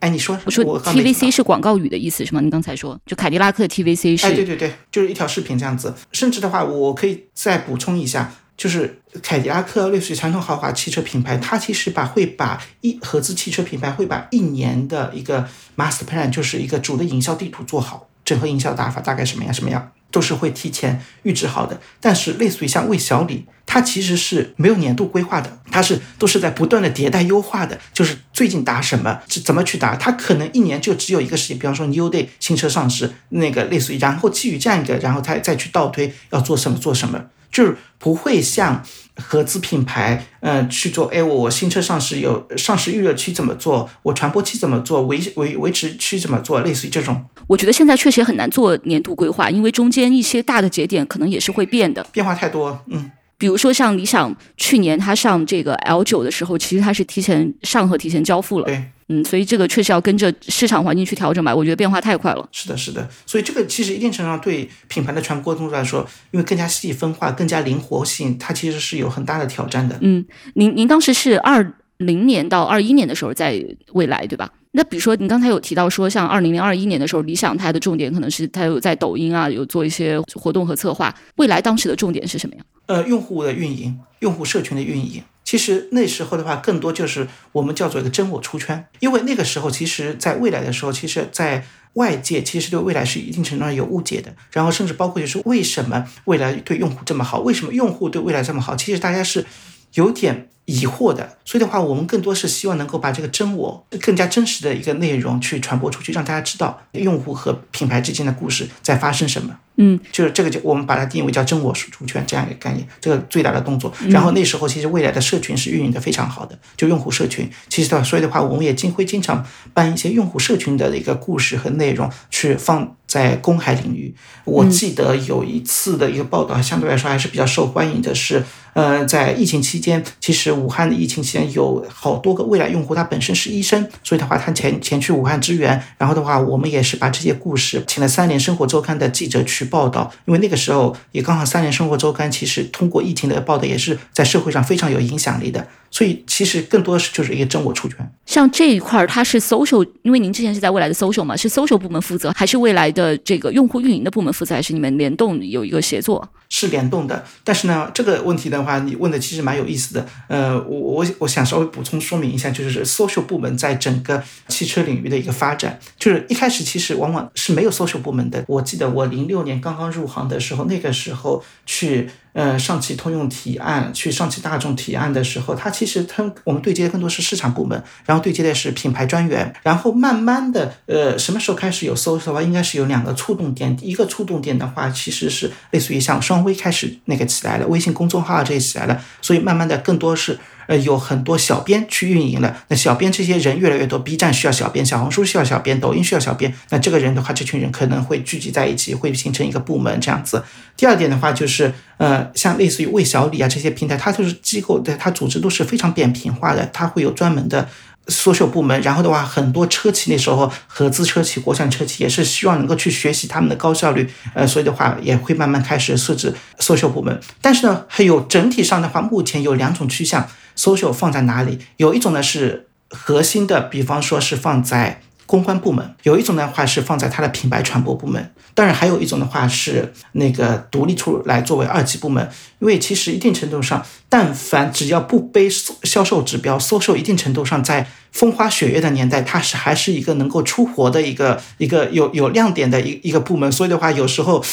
哎，你说，我说 TVC 是广告语的意思是吗？你刚才说，就凯迪拉克的 TVC 是哎，对对对，就是一条视频这样子。甚至的话，我可以再补充一下，就是凯迪拉克类似于传统豪华汽车品牌，它其实把会把一合资汽车品牌会把一年的一个 master plan，就是一个主的营销地图做好，整合营销打法大概什么样什么样。都是会提前预置好的，但是类似于像魏小李，他其实是没有年度规划的，他是都是在不断的迭代优化的，就是最近打什么，怎么去打，他可能一年就只有一个事情，比方说 New Day 新车上市，那个类似于，然后基于这样一个，然后他再去倒推要做什么做什么。就是不会像合资品牌，嗯，去做。哎，我新车上市有上市预热期怎么做？我传播期怎么做？维维维持期怎么做？类似于这种。我觉得现在确实也很难做年度规划，因为中间一些大的节点可能也是会变的，变化太多。嗯。比如说像理想，去年它上这个 L 九的时候，其实它是提前上和提前交付了。对，嗯，所以这个确实要跟着市场环境去调整吧。我觉得变化太快了。是的，是的。所以这个其实一定程度上对品牌的传播动作来说，因为更加细分化、更加灵活性，它其实是有很大的挑战的。嗯，您您当时是二零年到二一年的时候在未来，对吧？那比如说，你刚才有提到说，像二零零二一年的时候，理想它的重点可能是它有在抖音啊有做一些活动和策划。未来当时的重点是什么呀？呃，用户的运营，用户社群的运营。其实那时候的话，更多就是我们叫做一个真我出圈。因为那个时候，其实在未来的时候，其实在外界其实对未来是一定程度上有误解的。然后甚至包括就是为什么未来对用户这么好？为什么用户对未来这么好？其实大家是有点。疑惑的，所以的话，我们更多是希望能够把这个真我更加真实的一个内容去传播出去，让大家知道用户和品牌之间的故事在发生什么。嗯，就是这个就我们把它定义为叫真我出圈这样一个概念，这个最大的动作。然后那时候其实未来的社群是运营的非常好的，就用户社群。其实的话，所以的话，我们也经会经常办一些用户社群的一个故事和内容去放在公海领域。我记得有一次的一个报道，相对来说还是比较受欢迎的，是呃，在疫情期间，其实武汉的疫情期间有好多个未来用户，他本身是医生，所以的话他前前去武汉支援。然后的话，我们也是把这些故事请了三联生活周刊的记者去。报道，因为那个时候也刚好三联生活周刊，其实通过疫情的报道，也是在社会上非常有影响力的。所以其实更多的是就是一个真我出圈。像这一块儿，它是 social，因为您之前是在未来的 social 嘛，是 social 部门负责，还是未来的这个用户运营的部门负责，还是你们联动有一个协作？是联动的。但是呢，这个问题的话，啊你问的其实蛮有意思的。呃，我我我想稍微补充说明一下，就是 social 部门在整个汽车领域的一个发展，就是一开始其实往往是没有 social 部门的。我记得我零六年刚刚入行的时候，那个时候去。呃，上汽通用提案去上汽大众提案的时候，它其实它我们对接的更多是市场部门，然后对接的是品牌专员，然后慢慢的，呃，什么时候开始有搜索的话，应该是有两个触动点，一个触动点的话，其实是类似于像双微开始那个起来了，微信公众号这些起来了，所以慢慢的更多是。呃，有很多小编去运营了。那小编这些人越来越多，B 站需要小编，小红书需要小编，抖音需要小编。那这个人的话，这群人可能会聚集在一起，会形成一个部门这样子。第二点的话，就是呃，像类似于魏小李啊这些平台，它就是机构的，它组织都是非常扁平化的，它会有专门的。销售部门，然后的话，很多车企那时候合资车企、国产车企也是希望能够去学习他们的高效率，呃，所以的话也会慢慢开始设置销售部门。但是呢，还有整体上的话，目前有两种趋向销售放在哪里？有一种呢是核心的，比方说是放在。公关部门有一种的话是放在它的品牌传播部门，当然还有一种的话是那个独立出来作为二级部门。因为其实一定程度上，但凡只要不背销售指标，销售一定程度上在风花雪月的年代，它是还是一个能够出活的一个一个有有亮点的一一个部门。所以的话，有时候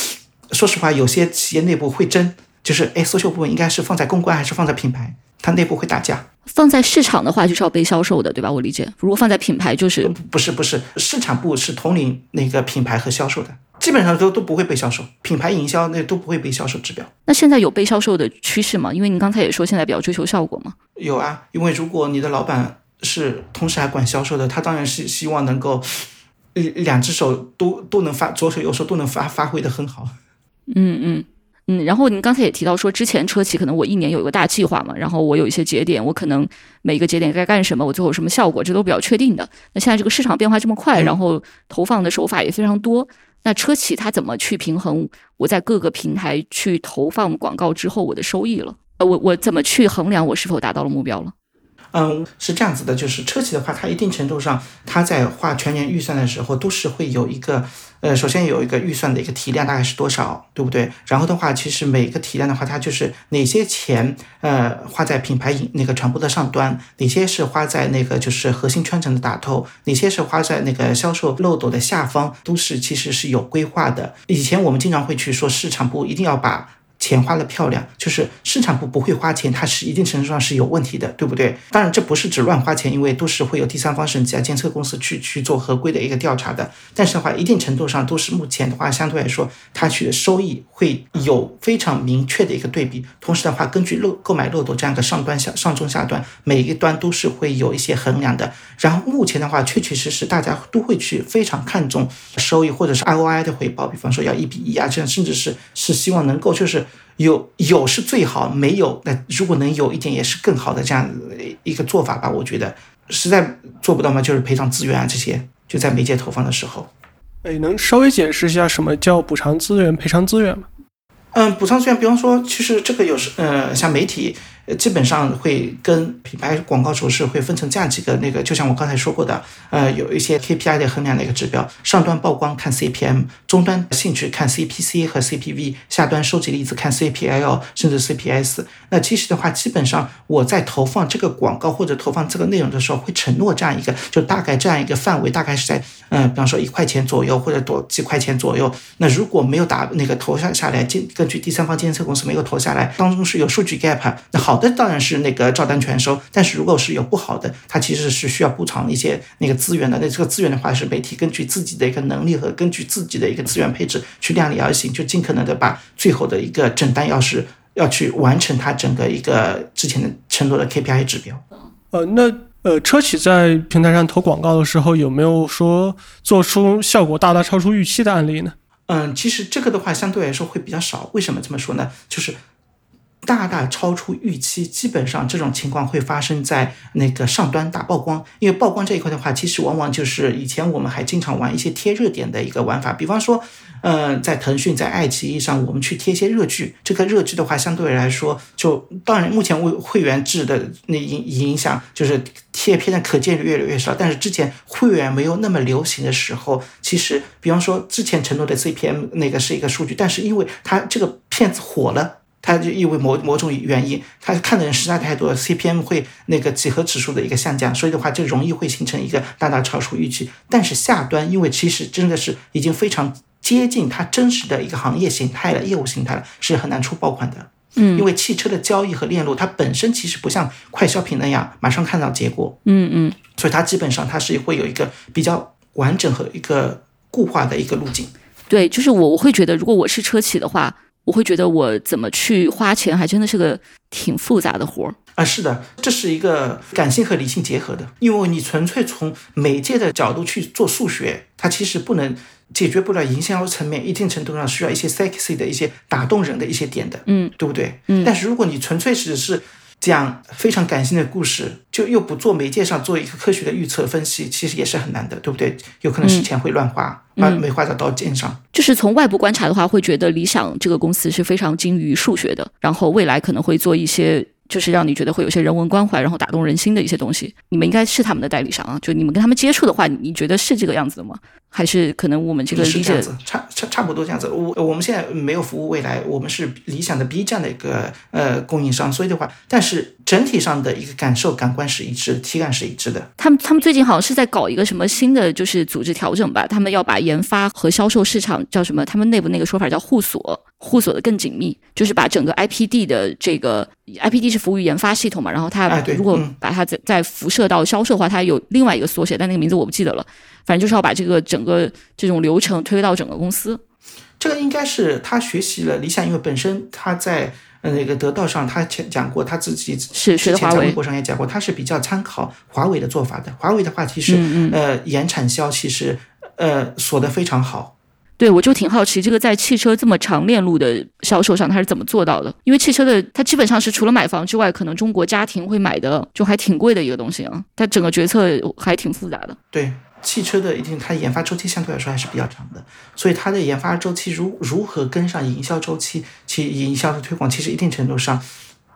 说实话，有些企业内部会争，就是哎，搜秀部门应该是放在公关还是放在品牌？它内部会打架。放在市场的话，就是要被销售的，对吧？我理解。如果放在品牌，就是不是不是，市场部是统领那个品牌和销售的，基本上都都不会被销售，品牌营销那都不会被销售指标。那现在有被销售的趋势吗？因为您刚才也说现在比较追求效果嘛。有啊，因为如果你的老板是同时还管销售的，他当然是希望能够两只手都都能发，左手右手都能发发挥的很好。嗯嗯。嗯，然后您刚才也提到说，之前车企可能我一年有一个大计划嘛，然后我有一些节点，我可能每个节点该干什么，我最后有什么效果，这都比较确定的。那现在这个市场变化这么快，然后投放的手法也非常多，那车企它怎么去平衡我在各个平台去投放广告之后我的收益了？呃，我我怎么去衡量我是否达到了目标了？嗯，是这样子的，就是车企的话，它一定程度上，它在划全年预算的时候，都是会有一个，呃，首先有一个预算的一个体量大概是多少，对不对？然后的话，其实每个体量的话，它就是哪些钱，呃，花在品牌引那个传播的上端，哪些是花在那个就是核心圈层的打透，哪些是花在那个销售漏斗的下方，都是其实是有规划的。以前我们经常会去说，市场部一定要把。钱花的漂亮，就是市场部不会花钱，它是一定程度上是有问题的，对不对？当然这不是指乱花钱，因为都是会有第三方审计啊、监测公司去去做合规的一个调查的。但是的话，一定程度上都是目前的话，相对来说，它取的收益会有非常明确的一个对比。同时的话，根据漏购买漏斗这样一个上端下上中下端每一端都是会有一些衡量的。然后目前的话，确确实实大家都会去非常看重收益或者是 ROI 的回报，比方说要一比一啊，这样甚至是是希望能够就是有有是最好，没有那如果能有一点也是更好的这样一个做法吧。我觉得实在做不到嘛，就是赔偿资源啊这些，就在媒介投放的时候。哎，能稍微解释一下什么叫补偿资源、赔偿资源吗？嗯，补偿资源，比方说，其实这个有时呃，像媒体。呃，基本上会跟品牌广告主是会分成这样几个那个，就像我刚才说过的，呃，有一些 KPI 的衡量的一个指标，上端曝光看 CPM，中端兴趣看 CPC 和 CPV，下端收集例子看 CPL 甚至 CPS。那其实的话，基本上我在投放这个广告或者投放这个内容的时候，会承诺这样一个，就大概这样一个范围，大概是在嗯，比方说一块钱左右或者多几块钱左右。那如果没有打那个投下下来，根根据第三方监测公司没有投下来，当中是有数据 gap，那好。好的当然是那个照单全收，但是如果是有不好的，它其实是需要补偿一些那个资源的。那这个资源的话，是媒体根据自己的一个能力和根据自己的一个资源配置去量力而行，就尽可能的把最后的一个整单要是要去完成它整个一个之前的承诺的 KPI 指标。呃，那呃，车企在平台上投广告的时候，有没有说做出效果大大超出预期的案例呢？嗯，其实这个的话相对来说会比较少。为什么这么说呢？就是。大大超出预期，基本上这种情况会发生在那个上端打曝光，因为曝光这一块的话，其实往往就是以前我们还经常玩一些贴热点的一个玩法，比方说，嗯，在腾讯在爱奇艺上，我们去贴一些热剧，这个热剧的话，相对来说，就当然目前为会员制的那影影响，就是贴片的可见率越来越少，但是之前会员没有那么流行的时候，其实比方说之前承诺的 CPM 那个是一个数据，但是因为它这个片子火了。它就因为某某种原因，它看的人实在太多，CPM 会那个几何指数的一个下降，所以的话就容易会形成一个大大超出预期。但是下端因为其实真的是已经非常接近它真实的一个行业形态了、业务形态了，是很难出爆款的。嗯，因为汽车的交易和链路它本身其实不像快消品那样马上看到结果。嗯嗯，所以它基本上它是会有一个比较完整和一个固化的一个路径。对，就是我我会觉得，如果我是车企的话。我会觉得我怎么去花钱，还真的是个挺复杂的活儿啊！是的，这是一个感性和理性结合的，因为你纯粹从媒介的角度去做数学，它其实不能解决不了营销层面一定程度上需要一些 sexy 的一些打动人的一些点的，嗯，对不对？嗯，但是如果你纯粹只是讲非常感性的故事，就又不做媒介上做一个科学的预测分析，其实也是很难的，对不对？有可能是钱会乱花，把没花在刀尖上。就是从外部观察的话，会觉得理想这个公司是非常精于数学的，然后未来可能会做一些。就是让你觉得会有些人文关怀，然后打动人心的一些东西。你们应该是他们的代理商啊，就你们跟他们接触的话，你觉得是这个样子的吗？还是可能我们这个理解差差差不多这样子？我我们现在没有服务未来，我们是理想的 B 站的一个呃供应商，所以的话，但是整体上的一个感受感官是一致，体感是一致的。他们他们最近好像是在搞一个什么新的就是组织调整吧？他们要把研发和销售市场叫什么？他们内部那个说法叫互锁。互锁的更紧密，就是把整个 IPD 的这个 IPD 是服务于研发系统嘛，然后它如果把它再再辐射到销售的话，它有另外一个缩写，但那个名字我不记得了。反正就是要把这个整个这种流程推到整个公司。这个应该是他学习了理想，因为本身他在那个得道上他讲讲过，他自己是学的华为，微博上也讲过，他是比较参考华为的做法的。华为的话，其实呃延产销其实呃锁得非常好。对，我就挺好奇，这个在汽车这么长链路的销售上，他是怎么做到的？因为汽车的，它基本上是除了买房之外，可能中国家庭会买的就还挺贵的一个东西啊。它整个决策还挺复杂的。对，汽车的一定，它研发周期相对来说还是比较长的，所以它的研发周期如如何跟上营销周期，其营销的推广，其实一定程度上。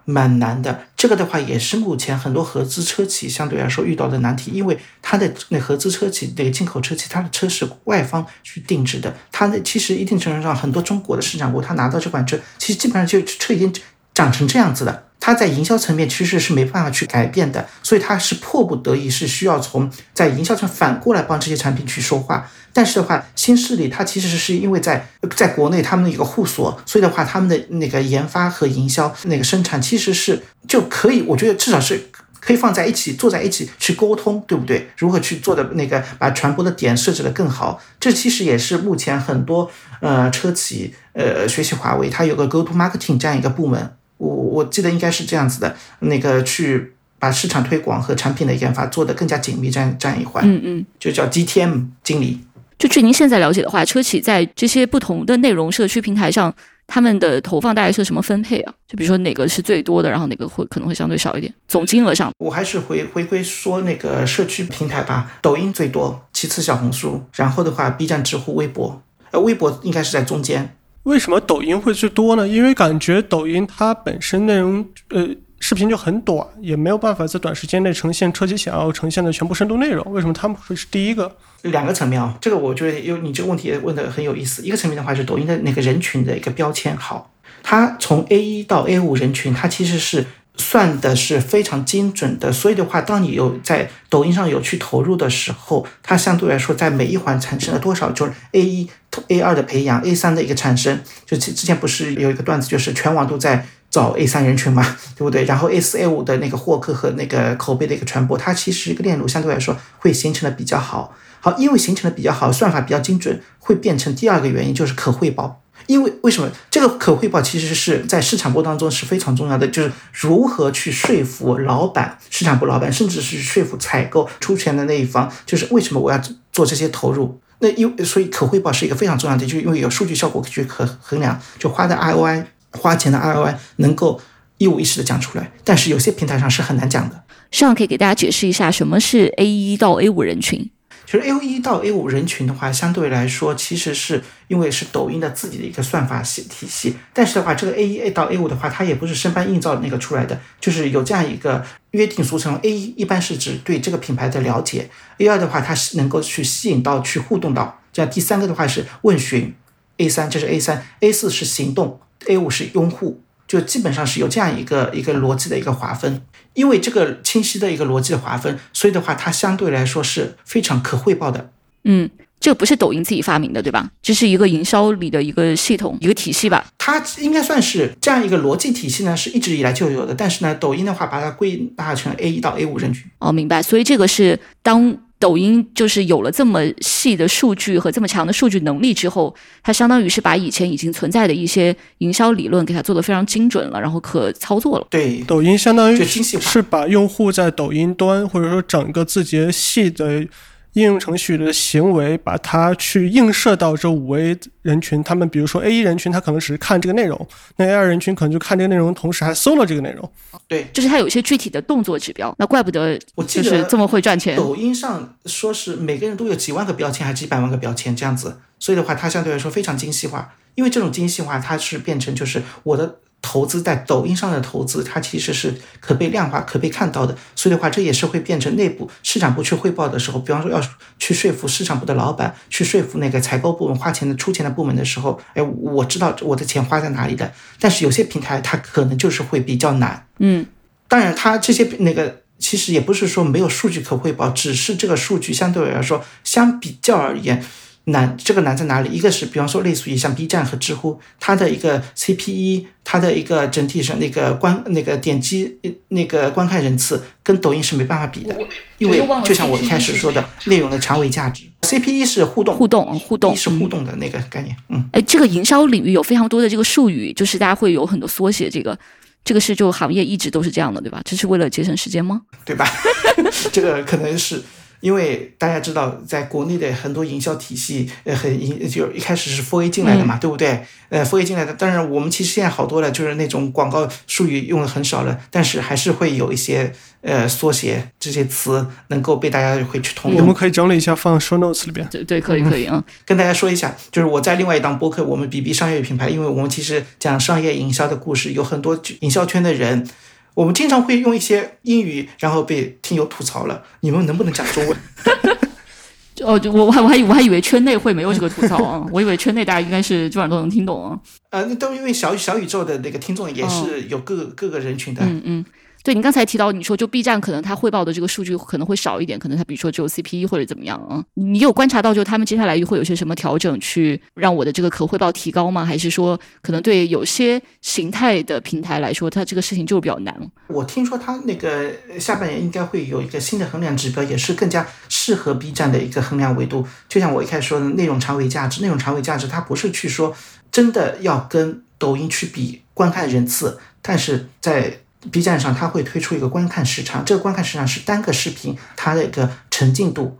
蛮难的，这个的话也是目前很多合资车企相对来说遇到的难题，因为它的那合资车企那个进口车企，它的车是外方去定制的，它的其实一定程度上很多中国的市场部，他拿到这款车，其实基本上就车已经长成这样子了，它在营销层面其实是没办法去改变的，所以它是迫不得已是需要从在营销上反过来帮这些产品去说话。但是的话，新势力它其实是因为在在国内他们的一个互锁，所以的话，他们的那个研发和营销那个生产其实是就可以，我觉得至少是可以放在一起，坐在一起去沟通，对不对？如何去做的那个把传播的点设置的更好，这其实也是目前很多呃车企呃学习华为，它有个 Go to Marketing 这样一个部门，我我记得应该是这样子的，那个去把市场推广和产品的研发做得更加紧密，这样这样一环，嗯嗯，就叫 GTM 经理。就据您现在了解的话，车企在这些不同的内容社区平台上，他们的投放大概是什么分配啊？就比如说哪个是最多的，然后哪个会可能会相对少一点？总金额上，我还是回回归说那个社区平台吧，抖音最多，其次小红书，然后的话 B 站、知乎、微博，呃，微博应该是在中间。为什么抖音会最多呢？因为感觉抖音它本身内容，呃。视频就很短，也没有办法在短时间内呈现车企想要呈现的全部深度内容。为什么他们会是第一个？两个层面啊，这个我觉得有你这个问题问的很有意思。一个层面的话是抖音的那个人群的一个标签好，它从 A 一到 A 五人群，它其实是算的是非常精准的。所以的话，当你有在抖音上有去投入的时候，它相对来说在每一环产生了多少，就是 A 一、A 二的培养，A 三的一个产生。就之之前不是有一个段子，就是全网都在。找 A 三人群嘛，对不对？然后 A 四 A 五的那个获客和那个口碑的一个传播，它其实一个链路相对来说会形成的比较好。好，因为形成的比较好，算法比较精准，会变成第二个原因就是可汇报。因为为什么这个可汇报其实是在市场部当中是非常重要的，就是如何去说服老板、市场部老板，甚至是说服采购出钱的那一方，就是为什么我要做这些投入？那因所以可汇报是一个非常重要的，就是因为有数据效果去可衡量，就花的 ROI。花钱的 ROI 能够一五一十的讲出来，但是有些平台上是很难讲的。上可以给大家解释一下什么是 A 一到 A 五人群。其实 A 一到 A 五人群的话，相对来说其实是因为是抖音的自己的一个算法系体系。但是的话，这个 A 一 A 到 A 五的话，它也不是生搬硬造那个出来的，就是有这样一个约定俗成。A 一一般是指对这个品牌的了解，A 二的话，它是能够去吸引到、去互动到。这样第三个的话是问询，A 三这是 A 三，A 四是行动。A 五是用户，就基本上是有这样一个一个逻辑的一个划分，因为这个清晰的一个逻辑的划分，所以的话，它相对来说是非常可汇报的。嗯，这不是抖音自己发明的，对吧？这是一个营销里的一个系统、一个体系吧？它应该算是这样一个逻辑体系呢，是一直以来就有的。但是呢，抖音的话把它归纳成 A 一到 A 五人群。哦，明白。所以这个是当。抖音就是有了这么细的数据和这么强的数据能力之后，它相当于是把以前已经存在的一些营销理论给它做得非常精准了，然后可操作了。对，抖音相当于是把用户在抖音端或者说整个字节系的。应用程序的行为，把它去映射到这五 A 人群。他们比如说 A 一人群，他可能只是看这个内容；那 A 二人群可能就看这个内容，同时还搜了这个内容。对，就是它有一些具体的动作指标。那怪不得我就是这么会赚钱。抖音上说是每个人都有几万个标签，还是几百万个标签这样子，所以的话，它相对来说非常精细化。因为这种精细化，它是变成就是我的。投资在抖音上的投资，它其实是可被量化、可被看到的。所以的话，这也是会变成内部市场部去汇报的时候，比方说要去说服市场部的老板，去说服那个采购部门、花钱的出钱的部门的时候，哎，我知道我的钱花在哪里的。但是有些平台它可能就是会比较难。嗯，当然，它这些那个其实也不是说没有数据可汇报，只是这个数据相对来说相比较而言。难，这个难在哪里？一个是，比方说，类似于像 B 站和知乎，它的一个 CPE，它的一个整体上那个观那个点击那个观看人次，跟抖音是没办法比的，因为就像我一开始说的，内容的长尾价值，CPE 是互动，互动，互动是互动的那个概念。嗯，哎，这个营销领域有非常多的这个术语，就是大家会有很多缩写，这个，这个是就行业一直都是这样的，对吧？这是为了节省时间吗？对吧？这个可能是。因为大家知道，在国内的很多营销体系，呃，很营就一开始是 Four A 进来的嘛，对不对？呃，Four A 进来的，当然我们其实现在好多了，就是那种广告术语用的很少了，但是还是会有一些呃缩写这些词能够被大家会去通用。我们可以整理一下放 Show Notes 里边。对对，可以可以啊。跟大家说一下，就是我在另外一档播客，我们 B B 商业品牌，因为我们其实讲商业营销的故事，有很多营销圈的人。我们经常会用一些英语，然后被听友吐槽了。你们能不能讲中文？哦，我我还我还我还以为圈内会没有这个吐槽啊，我以为圈内大家应该是基本上都能听懂啊。呃，那都因为小小宇宙的那个听众也是有各各个人群的。嗯嗯。对，你刚才提到，你说就 B 站可能它汇报的这个数据可能会少一点，可能它比如说只有 CPE 或者怎么样啊？你有观察到就他们接下来又会有些什么调整，去让我的这个可汇报提高吗？还是说可能对有些形态的平台来说，它这个事情就比较难？我听说它那个下半年应该会有一个新的衡量指标，也是更加适合 B 站的一个衡量维度。就像我一开始说的内容长尾价值，内容长尾价值它不是去说真的要跟抖音去比观看人次，但是在 B 站上，它会推出一个观看时长，这个观看时长是单个视频它的一个沉浸度，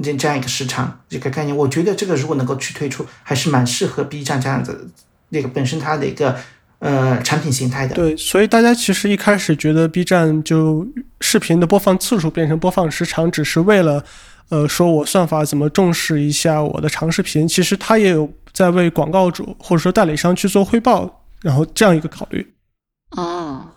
这这样一个时长这个概念，我觉得这个如果能够去推出，还是蛮适合 B 站这样子那个本身它的一个呃产品形态的。对，所以大家其实一开始觉得 B 站就视频的播放次数变成播放时长，只是为了呃说我算法怎么重视一下我的长视频，其实它也有在为广告主或者说代理商去做汇报，然后这样一个考虑。哦。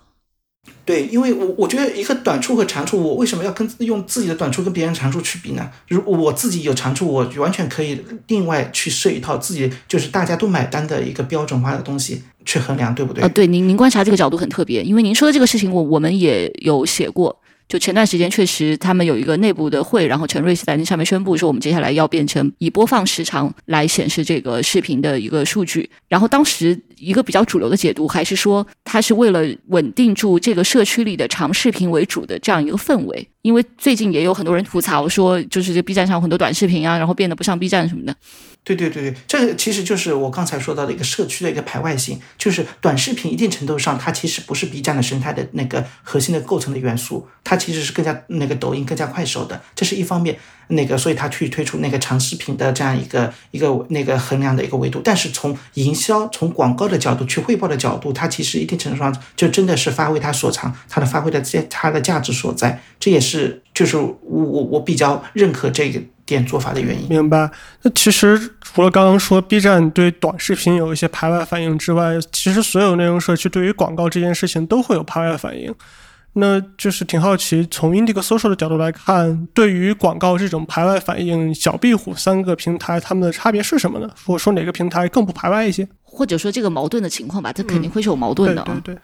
对，因为我我觉得一个短处和长处，我为什么要跟用自己的短处跟别人长处去比呢？如我自己有长处，我完全可以另外去设一套自己就是大家都买单的一个标准化的东西去衡量，对不对？啊，对，您您观察这个角度很特别，因为您说的这个事情，我我们也有写过。就前段时间，确实他们有一个内部的会，然后陈瑞是在那上面宣布说，我们接下来要变成以播放时长来显示这个视频的一个数据。然后当时一个比较主流的解读还是说，他是为了稳定住这个社区里的长视频为主的这样一个氛围。因为最近也有很多人吐槽说，就是这 B 站上有很多短视频啊，然后变得不像 B 站什么的。对对对对，这个其实就是我刚才说到的一个社区的一个排外性，就是短视频一定程度上它其实不是 B 站的生态的那个核心的构成的元素，它其实是更加那个抖音更加快手的，这是一方面。那个，所以他去推出那个长视频的这样一个一个那个衡量的一个维度，但是从营销、从广告的角度去汇报的角度，它其实一定程度上就真的是发挥它所长，它的发挥的这它的价值所在，这也是就是我我我比较认可这个点做法的原因。明白。那其实除了刚刚说 B 站对短视频有一些排外反应之外，其实所有内容社区对于广告这件事情都会有排外反应。那就是挺好奇，从 Indigo Social 的角度来看，对于广告这种排外反应，小壁虎三个平台它们的差别是什么呢？或者说哪个平台更不排外一些？或者说这个矛盾的情况吧，它肯定会是有矛盾的。对对。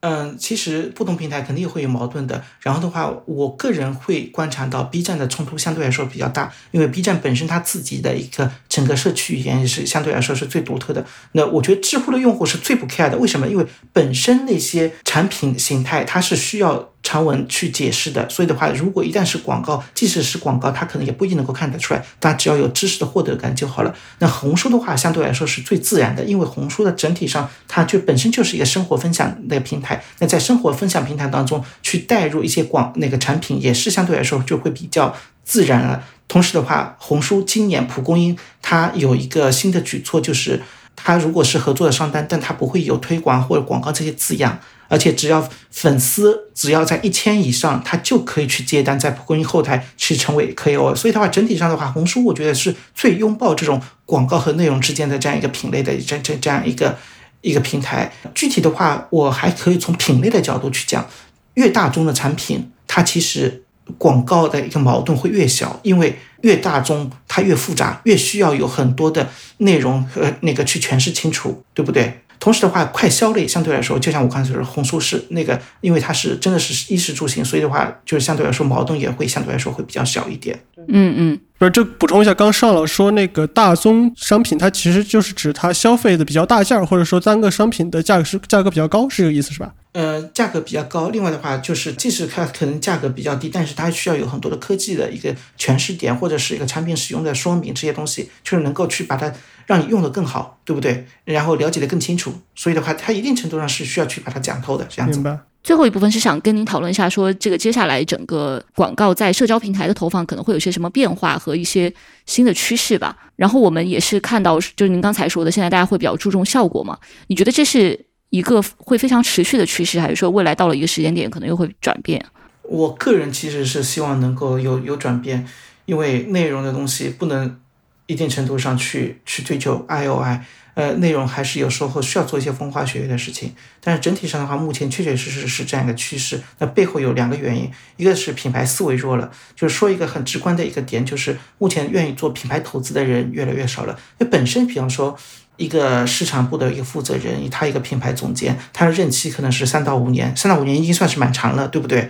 嗯，其实不同平台肯定会有矛盾的。然后的话，我个人会观察到 B 站的冲突相对来说比较大，因为 B 站本身它自己的一个整个社区语言也是相对来说是最独特的。那我觉得知乎的用户是最不 care 的，为什么？因为本身那些产品形态它是需要。长文去解释的，所以的话，如果一旦是广告，即使是广告，它可能也不一定能够看得出来。大家只要有知识的获得感就好了。那红书的话，相对来说是最自然的，因为红书的整体上，它就本身就是一个生活分享的平台。那在生活分享平台当中，去带入一些广那个产品，也是相对来说就会比较自然了。同时的话，红书今年蒲公英它有一个新的举措，就是它如果是合作的商单，但它不会有推广或者广告这些字样。而且只要粉丝只要在一千以上，他就可以去接单，在蒲公英后台去成为 KOL。所以的话，整体上的话，红书我觉得是最拥抱这种广告和内容之间的这样一个品类的这这这样一个一个平台。具体的话，我还可以从品类的角度去讲，越大众的产品，它其实广告的一个矛盾会越小，因为越大众它越复杂，越需要有很多的内容和那个去诠释清楚，对不对？同时的话，快消类相对来说，就像我刚才说的，红书是那个，因为它是真的是衣食住行，所以的话，就是相对来说矛盾也会相对来说会比较小一点。嗯嗯。不是，这补充一下，刚上了说那个大宗商品，它其实就是指它消费的比较大件儿，或者说单个商品的价格是价格比较高，是这个意思是吧？呃，价格比较高。另外的话，就是即使它可能价格比较低，但是它需要有很多的科技的一个诠释点，或者是一个产品使用的说明这些东西，就是能够去把它让你用的更好，对不对？然后了解的更清楚。所以的话，它一定程度上是需要去把它讲透的，这样子。明白。最后一部分是想跟您讨论一下，说这个接下来整个广告在社交平台的投放可能会有些什么变化和一些新的趋势吧。然后我们也是看到，就是您刚才说的，现在大家会比较注重效果嘛？你觉得这是一个会非常持续的趋势，还是说未来到了一个时间点可能又会转变？我个人其实是希望能够有有转变，因为内容的东西不能一定程度上去去追求 I O I。呃，内容还是有时候需要做一些风花雪月的事情，但是整体上的话，目前确确实实是这样一个趋势。那背后有两个原因，一个是品牌思维弱了，就是说一个很直观的一个点，就是目前愿意做品牌投资的人越来越少了。因为本身，比方说一个市场部的一个负责人，他一个品牌总监，他的任期可能是三到五年，三到五年已经算是蛮长了，对不对？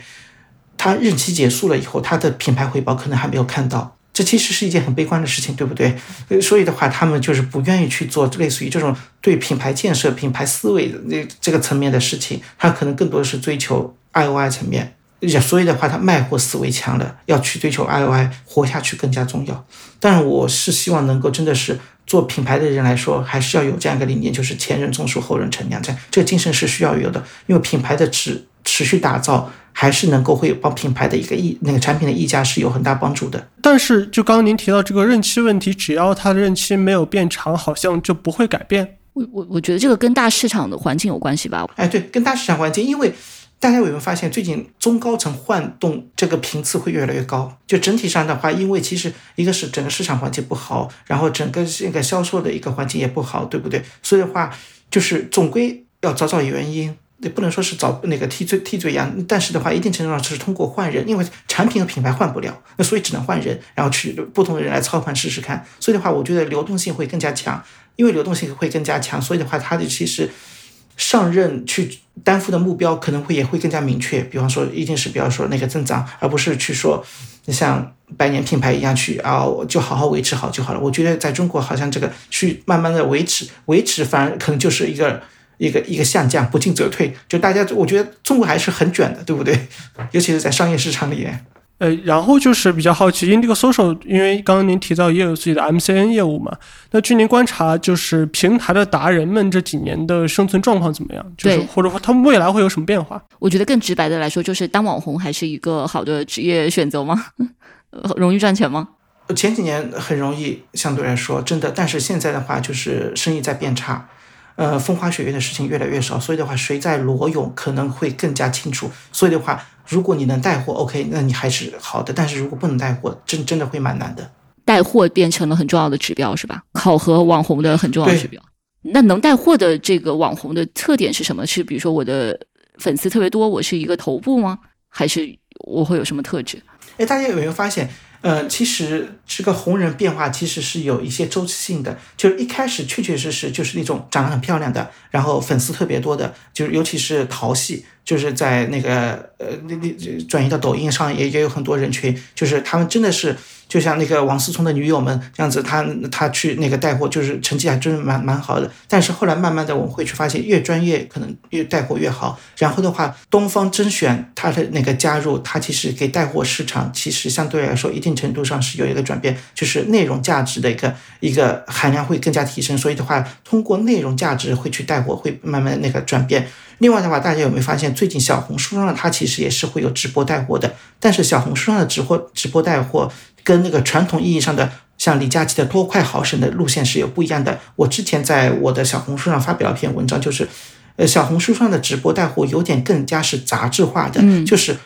他任期结束了以后，他的品牌回报可能还没有看到。这其实是一件很悲观的事情，对不对？所以的话，他们就是不愿意去做类似于这种对品牌建设、品牌思维的那这个层面的事情，他可能更多的是追求 I O I 层面。所以的话，他卖货思维强了，要去追求 I O I，活下去更加重要。但我是希望能够真的是做品牌的人来说，还是要有这样一个理念，就是前人种树，后人乘凉，这样这个精神是需要有的。因为品牌的值持续打造。还是能够会帮品牌的一个溢那个产品的溢价是有很大帮助的。但是就刚刚您提到这个任期问题，只要它的任期没有变长，好像就不会改变。我我我觉得这个跟大市场的环境有关系吧？哎，对，跟大市场环境，因为大家有没有发现，最近中高层换动这个频次会越来越高？就整体上的话，因为其实一个是整个市场环境不好，然后整个这个销售的一个环境也不好，对不对？所以的话，就是总归要找找原因。也不能说是找那个替罪替罪羊，但是的话，一定程度上是通过换人，因为产品和品牌换不了，那所以只能换人，然后去不同的人来操盘试试看。所以的话，我觉得流动性会更加强，因为流动性会更加强，所以的话，他的其实上任去担负的目标可能会也会更加明确。比方说，一定是比方说那个增长，而不是去说像百年品牌一样去啊，就好好维持好就好了。我觉得在中国好像这个去慢慢的维持维持，反而可能就是一个。一个一个下降，不进则退，就大家，我觉得中国还是很卷的，对不对？尤其是在商业市场里面。呃，然后就是比较好奇，Indigo Social，因为刚刚您提到也有自己的 MCN 业务嘛，那据您观察，就是平台的达人们这几年的生存状况怎么样？就是或者说他们未来会有什么变化？我觉得更直白的来说，就是当网红还是一个好的职业选择吗？容易赚钱吗？前几年很容易，相对来说真的，但是现在的话，就是生意在变差。呃，风花雪月的事情越来越少，所以的话，谁在裸泳可能会更加清楚。所以的话，如果你能带货，OK，那你还是好的；但是如果不能带货，真真的会蛮难的。带货变成了很重要的指标，是吧？考核网红的很重要的指标。那能带货的这个网红的特点是什么？是比如说我的粉丝特别多，我是一个头部吗？还是我会有什么特质？哎，大家有没有发现？嗯，其实这个红人变化其实是有一些周期性的，就是一开始确确实实就是那种长得很漂亮的，然后粉丝特别多的，就是尤其是淘系。就是在那个呃，那那转移到抖音上也也有很多人群，就是他们真的是就像那个王思聪的女友们这样子，他他去那个带货，就是成绩还真是蛮蛮好的。但是后来慢慢的我们会去发现，越专业可能越带货越好。然后的话，东方甄选它的那个加入，它其实给带货市场其实相对来说一定程度上是有一个转变，就是内容价值的一个一个含量会更加提升。所以的话，通过内容价值会去带货，会慢慢那个转变。另外的话，大家有没有发现，最近小红书上它其实也是会有直播带货的，但是小红书上的直播直播带货跟那个传统意义上的像李佳琦的多快好省的路线是有不一样的。我之前在我的小红书上发表一篇文章，就是，呃，小红书上的直播带货有点更加是杂志化的，就是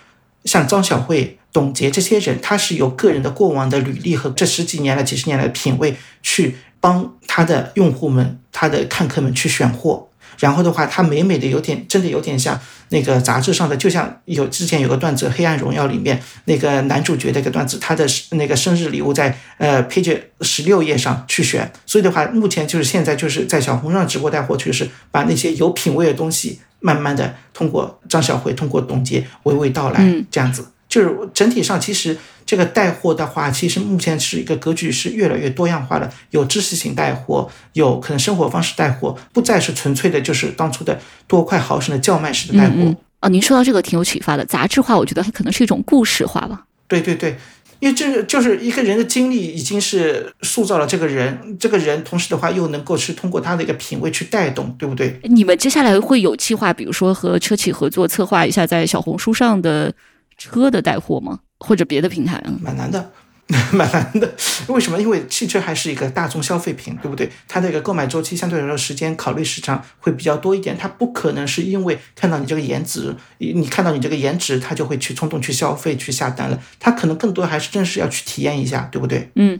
像张小慧、董洁这些人，他是有个人的过往的履历和这十几年来、几十年来的品味，去帮他的用户们、他的看客们去选货。然后的话，它美美的有点，真的有点像那个杂志上的，就像有之前有个段子《黑暗荣耀》里面那个男主角的一个段子，他的那个生日礼物在呃 page 十六页上去选。所以的话，目前就是现在就是在小红书上直播带货，就是把那些有品位的东西，慢慢的通过张小慧、通过董洁娓娓道来，这样子。就是整体上，其实这个带货的话，其实目前是一个格局是越来越多样化的，有知识型带货，有可能生活方式带货，不再是纯粹的，就是当初的多快好省的叫卖式的带货。啊，您说到这个挺有启发的，杂志化，我觉得它可能是一种故事化吧。对对对，因为这就是一个人的经历已经是塑造了这个人，这个人同时的话又能够是通过他的一个品味去带动，对不对？你们接下来会有计划，比如说和车企合作，策划一下在小红书上的。车的带货吗？或者别的平台啊？蛮难的，蛮难的。为什么？因为汽车还是一个大众消费品，对不对？它的一个购买周期相对来说时间考虑时长会比较多一点。它不可能是因为看到你这个颜值，你看到你这个颜值，他就会去冲动去消费去下单了。他可能更多还是正是要去体验一下，对不对？嗯。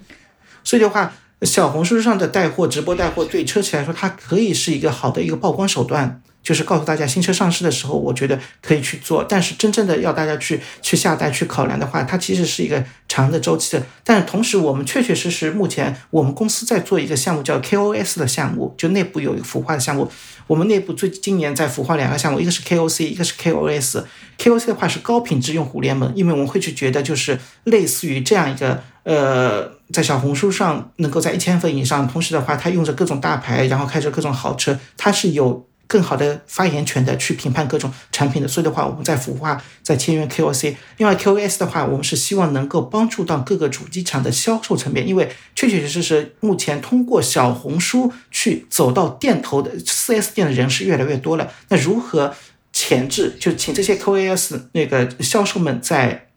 所以的话，小红书上的带货、直播带货，对车企来说，它可以是一个好的一个曝光手段。就是告诉大家，新车上市的时候，我觉得可以去做。但是真正的要大家去去下单、去考量的话，它其实是一个长的周期的。但是同时，我们确确实实目前我们公司在做一个项目，叫 KOS 的项目，就内部有一个孵化的项目。我们内部最今年在孵化两个项目，一个是 KOC，一个是 KOS。KOC 的话是高品质用户联盟，因为我们会去觉得就是类似于这样一个呃，在小红书上能够在一千粉以上，同时的话，它用着各种大牌，然后开着各种豪车，它是有。更好的发言权的去评判各种产品的，所以的话，我们在孵化，在签约 KOC。另外 KOS 的话，我们是希望能够帮助到各个主机厂的销售层面，因为确确实实是目前通过小红书去走到店头的 4S 店的人是越来越多了。那如何前置，就请这些 KOS 那个销售们在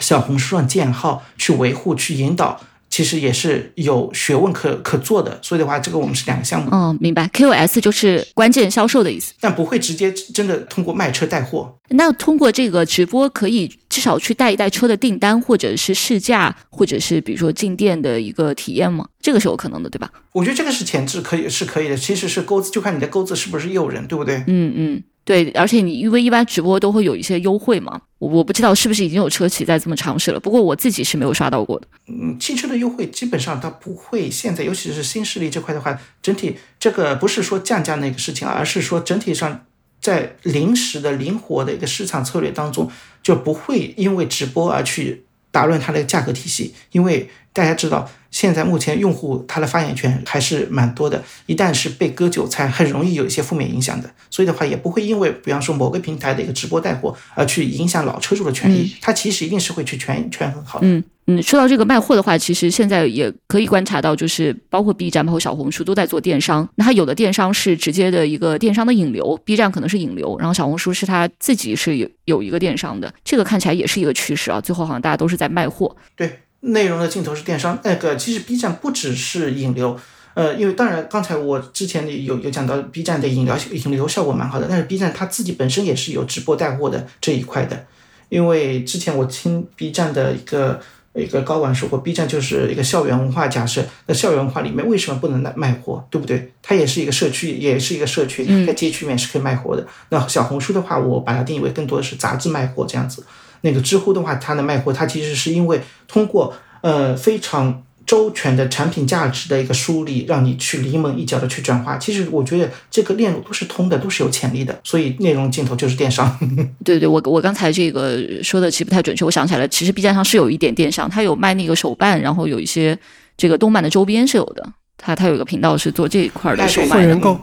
小红书上建号，去维护，去引导。其实也是有学问可可做的，所以的话，这个我们是两个项目。嗯，明白。KOS 就是关键销售的意思，但不会直接真的通过卖车带货。那通过这个直播，可以至少去带一带车的订单，或者是试驾，或者是比如说进店的一个体验吗？这个是有可能的，对吧？我觉得这个是前置，可以是可以的。其实是钩子，就看你的钩子是不是诱人，对不对？嗯嗯。对，而且你因为一般直播都会有一些优惠嘛，我我不知道是不是已经有车企在这么尝试了，不过我自己是没有刷到过的。嗯，汽车的优惠基本上它不会，现在尤其是新势力这块的话，整体这个不是说降价那个事情，而是说整体上在临时的灵活的一个市场策略当中，就不会因为直播而去打乱它的价格体系，因为大家知道。现在目前用户他的发言权还是蛮多的，一旦是被割韭菜，很容易有一些负面影响的。所以的话，也不会因为比方说某个平台的一个直播带货而去影响老车主的权益，它其实一定是会去权权衡好的。嗯，说到这个卖货的话，其实现在也可以观察到，就是包括 B 站、包括小红书都在做电商。那它有的电商是直接的一个电商的引流，B 站可能是引流，然后小红书是它自己是有有一个电商的，这个看起来也是一个趋势啊。最后好像大家都是在卖货。对。内容的镜头是电商，那个其实 B 站不只是引流，呃，因为当然刚才我之前有有讲到 B 站的引流引流效果蛮好的，但是 B 站它自己本身也是有直播带货的这一块的，因为之前我听 B 站的一个一个高管说过，B 站就是一个校园文化假设，那校园文化里面为什么不能卖卖货，对不对？它也是一个社区，也是一个社区，在街区里面是可以卖货的。那小红书的话，我把它定义为更多的是杂志卖货这样子。那个知乎的话，它的卖货，它其实是因为通过呃非常周全的产品价值的一个梳理，让你去临门一脚的去转化。其实我觉得这个链路都是通的，都是有潜力的。所以内容镜头就是电商。对对，我我刚才这个说的其实不太准确，我想起来了，其实 B 站上是有一点电商，它有卖那个手办，然后有一些这个动漫的周边是有的。它它有一个频道是做这一块的手会员购。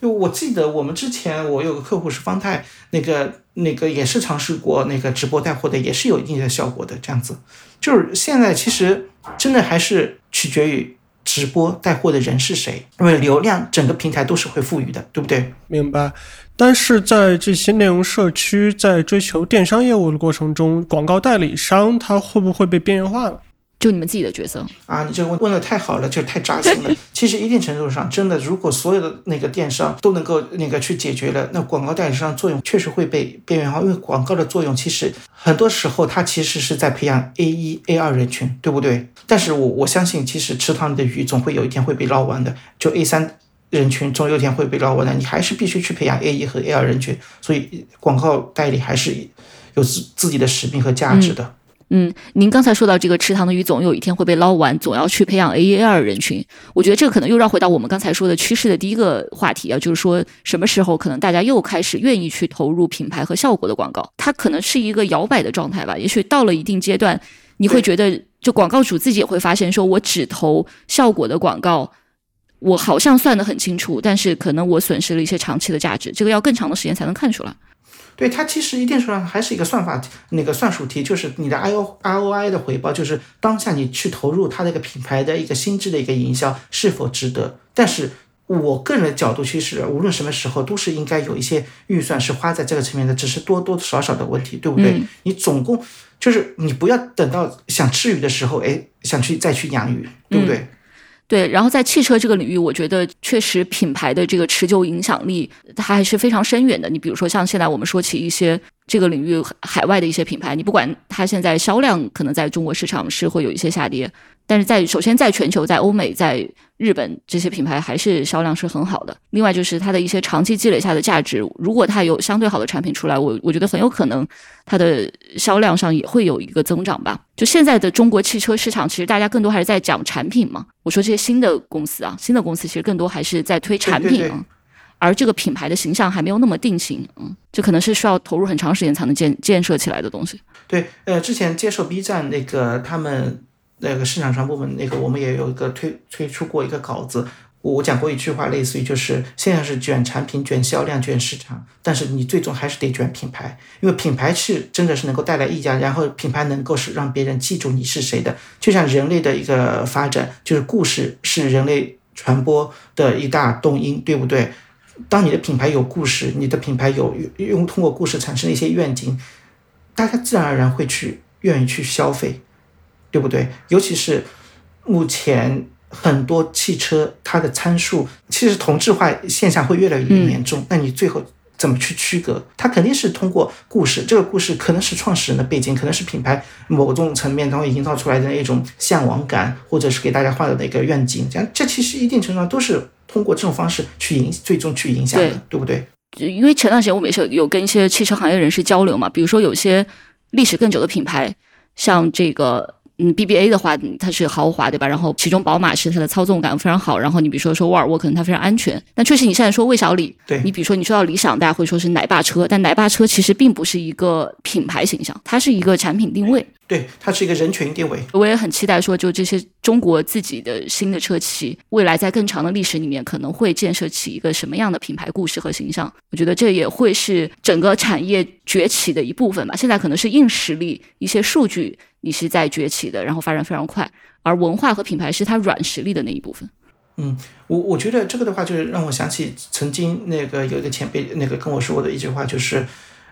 就我记得我们之前我有个客户是方太，那个那个也是尝试过那个直播带货的，也是有一定的效果的。这样子，就是现在其实真的还是取决于直播带货的人是谁，因为流量整个平台都是会赋予的，对不对？明白。但是在这些内容社区在追求电商业务的过程中，广告代理商他会不会被边缘化了？就你们自己的角色啊，你这个问问的太好了，就太扎心了。其实一定程度上，真的，如果所有的那个电商都能够那个去解决了，那广告代理商作用确实会被边缘化。因为广告的作用，其实很多时候它其实是在培养 A 一、A 二人群，对不对？但是我我相信，其实池塘里的鱼总会有一天会被捞完的。就 A 三人群总有一天会被捞完的，你还是必须去培养 A 一和 A 二人群。所以广告代理还是有自自己的使命和价值的。嗯，嗯您刚才说到这个池塘的鱼总有一天会被捞完，总要去培养 A A 二人群。我觉得这可能又绕回到我们刚才说的趋势的第一个话题啊，就是说什么时候可能大家又开始愿意去投入品牌和效果的广告？它可能是一个摇摆的状态吧。也许到了一定阶段，你会觉得，就广告主自己也会发现，说我只投效果的广告，我好像算得很清楚，但是可能我损失了一些长期的价值。这个要更长的时间才能看出来。对它其实一定程度上还是一个算法那个算术题，就是你的 I O R O I 的回报，就是当下你去投入它的一个品牌的一个心智的一个营销是否值得。但是我个人的角度，其实无论什么时候都是应该有一些预算是花在这个层面的，只是多多少少的问题，对不对？你总共就是你不要等到想吃鱼的时候，哎，想去再去养鱼，对不对？对，然后在汽车这个领域，我觉得确实品牌的这个持久影响力，它还是非常深远的。你比如说，像现在我们说起一些这个领域海外的一些品牌，你不管它现在销量可能在中国市场是会有一些下跌，但是在首先在全球，在欧美，在日本这些品牌还是销量是很好的。另外就是它的一些长期积累下的价值，如果它有相对好的产品出来，我我觉得很有可能它的销量上也会有一个增长吧。就现在的中国汽车市场，其实大家更多还是在讲产品嘛。我说这些新的公司啊，新的公司其实更多还是在推产品啊，而这个品牌的形象还没有那么定型，嗯，这可能是需要投入很长时间才能建建设起来的东西。对，呃，之前接受 B 站那个他们。那个市场传播部门，那个我们也有一个推推出过一个稿子，我讲过一句话，类似于就是现在是卷产品、卷销量、卷市场，但是你最终还是得卷品牌，因为品牌是真的是能够带来溢价，然后品牌能够是让别人记住你是谁的。就像人类的一个发展，就是故事是人类传播的一大动因，对不对？当你的品牌有故事，你的品牌有用通过故事产生一些愿景，大家自然而然会去愿意去消费。对不对？尤其是目前很多汽车，它的参数其实同质化现象会越来越严重。那你最后怎么去区隔？它肯定是通过故事，这个故事可能是创始人的背景，可能是品牌某种层面它会营造出来的一种向往感，或者是给大家画的一个愿景。这样，这其实一定程度上都是通过这种方式去影，最终去影响的，对不对？因为前段时间我们也是有跟一些汽车行业人士交流嘛，比如说有些历史更久的品牌，像这个。嗯，BBA 的话，它是豪华，对吧？然后其中宝马是它的操纵感非常好。然后你比如说说沃尔沃，可能它非常安全。但确实你现在说魏小李，对你比如说你说到理想，大家会说是奶爸车，但奶爸车其实并不是一个品牌形象，它是一个产品定位。对，它是一个人群定位。我也很期待说，就这些中国自己的新的车企，未来在更长的历史里面，可能会建设起一个什么样的品牌故事和形象？我觉得这也会是整个产业崛起的一部分吧。现在可能是硬实力，一些数据你是在崛起的，然后发展非常快，而文化和品牌是它软实力的那一部分。嗯，我我觉得这个的话，就是让我想起曾经那个有一个前辈那个跟我说过的一句话，就是。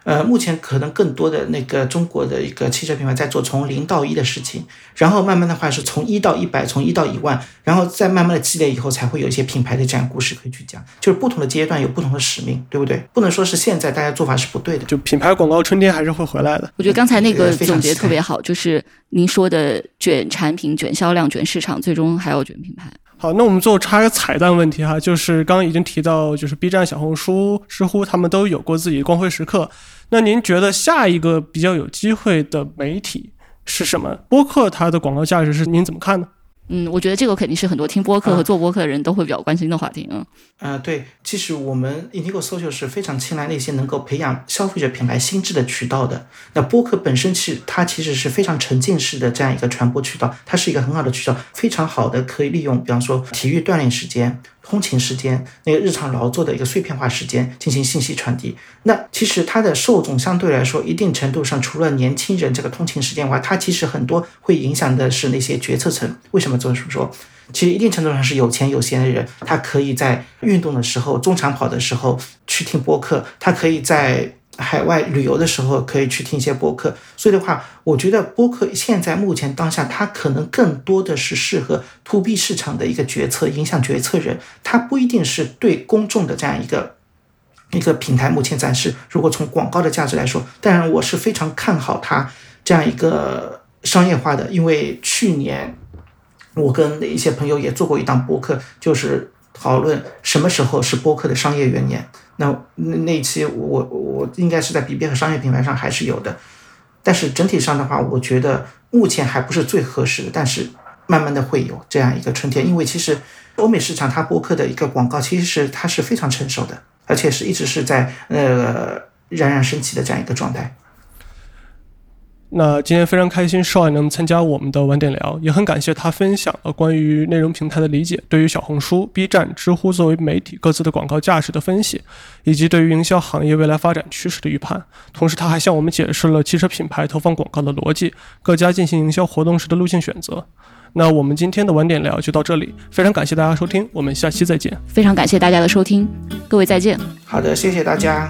呃，目前可能更多的那个中国的一个汽车品牌在做从零到一的事情，然后慢慢的话是从一到一百，从一到一万，然后再慢慢的积累以后，才会有一些品牌的这样故事可以去讲。就是不同的阶段有不同的使命，对不对？不能说是现在大家做法是不对的。就品牌广告春天还是会回来的。我觉得刚才那个总结特别好，就是您说的卷产品、卷销量、卷市场，最终还要卷品牌。好，那我们最后插一个彩蛋问题哈，就是刚刚已经提到，就是 B 站、小红书、知乎他们都有过自己的光辉时刻。那您觉得下一个比较有机会的媒体是什么？播客它的广告价值是您怎么看呢？嗯，我觉得这个肯定是很多听播客和做播客的人都会比较关心的话题。嗯，呃，对，其实我们 Indigo Social 是非常青睐那些能够培养消费者品牌心智的渠道的。那播客本身其实它其实是非常沉浸式的这样一个传播渠道，它是一个很好的渠道，非常好的可以利用，比方说体育锻炼时间。通勤时间，那个日常劳作的一个碎片化时间进行信息传递。那其实它的受众相对来说，一定程度上除了年轻人这个通勤时间外，它其实很多会影响的是那些决策层。为什么这么说？其实一定程度上是有钱有闲的人，他可以在运动的时候、中长跑的时候去听播客，他可以在。海外旅游的时候可以去听一些播客，所以的话，我觉得播客现在目前当下，它可能更多的是适合 to B 市场的一个决策，影响决策人，它不一定是对公众的这样一个一个平台。目前暂时，如果从广告的价值来说，当然我是非常看好它这样一个商业化的，因为去年我跟一些朋友也做过一档播客，就是讨论什么时候是播客的商业元年。那那那一期我我应该是在 B B 和商业品牌上还是有的，但是整体上的话，我觉得目前还不是最合适的，但是慢慢的会有这样一个春天，因为其实欧美市场它播客的一个广告其实是它是非常成熟的，而且是一直是在呃冉冉升起的这样一个状态。那今天非常开心少爷能参加我们的晚点聊，也很感谢他分享了关于内容平台的理解，对于小红书、B 站、知乎作为媒体各自的广告价值的分析，以及对于营销行业未来发展趋势的预判。同时，他还向我们解释了汽车品牌投放广告的逻辑，各家进行营销活动时的路径选择。那我们今天的晚点聊就到这里，非常感谢大家收听，我们下期再见。非常感谢大家的收听，各位再见。好的，谢谢大家。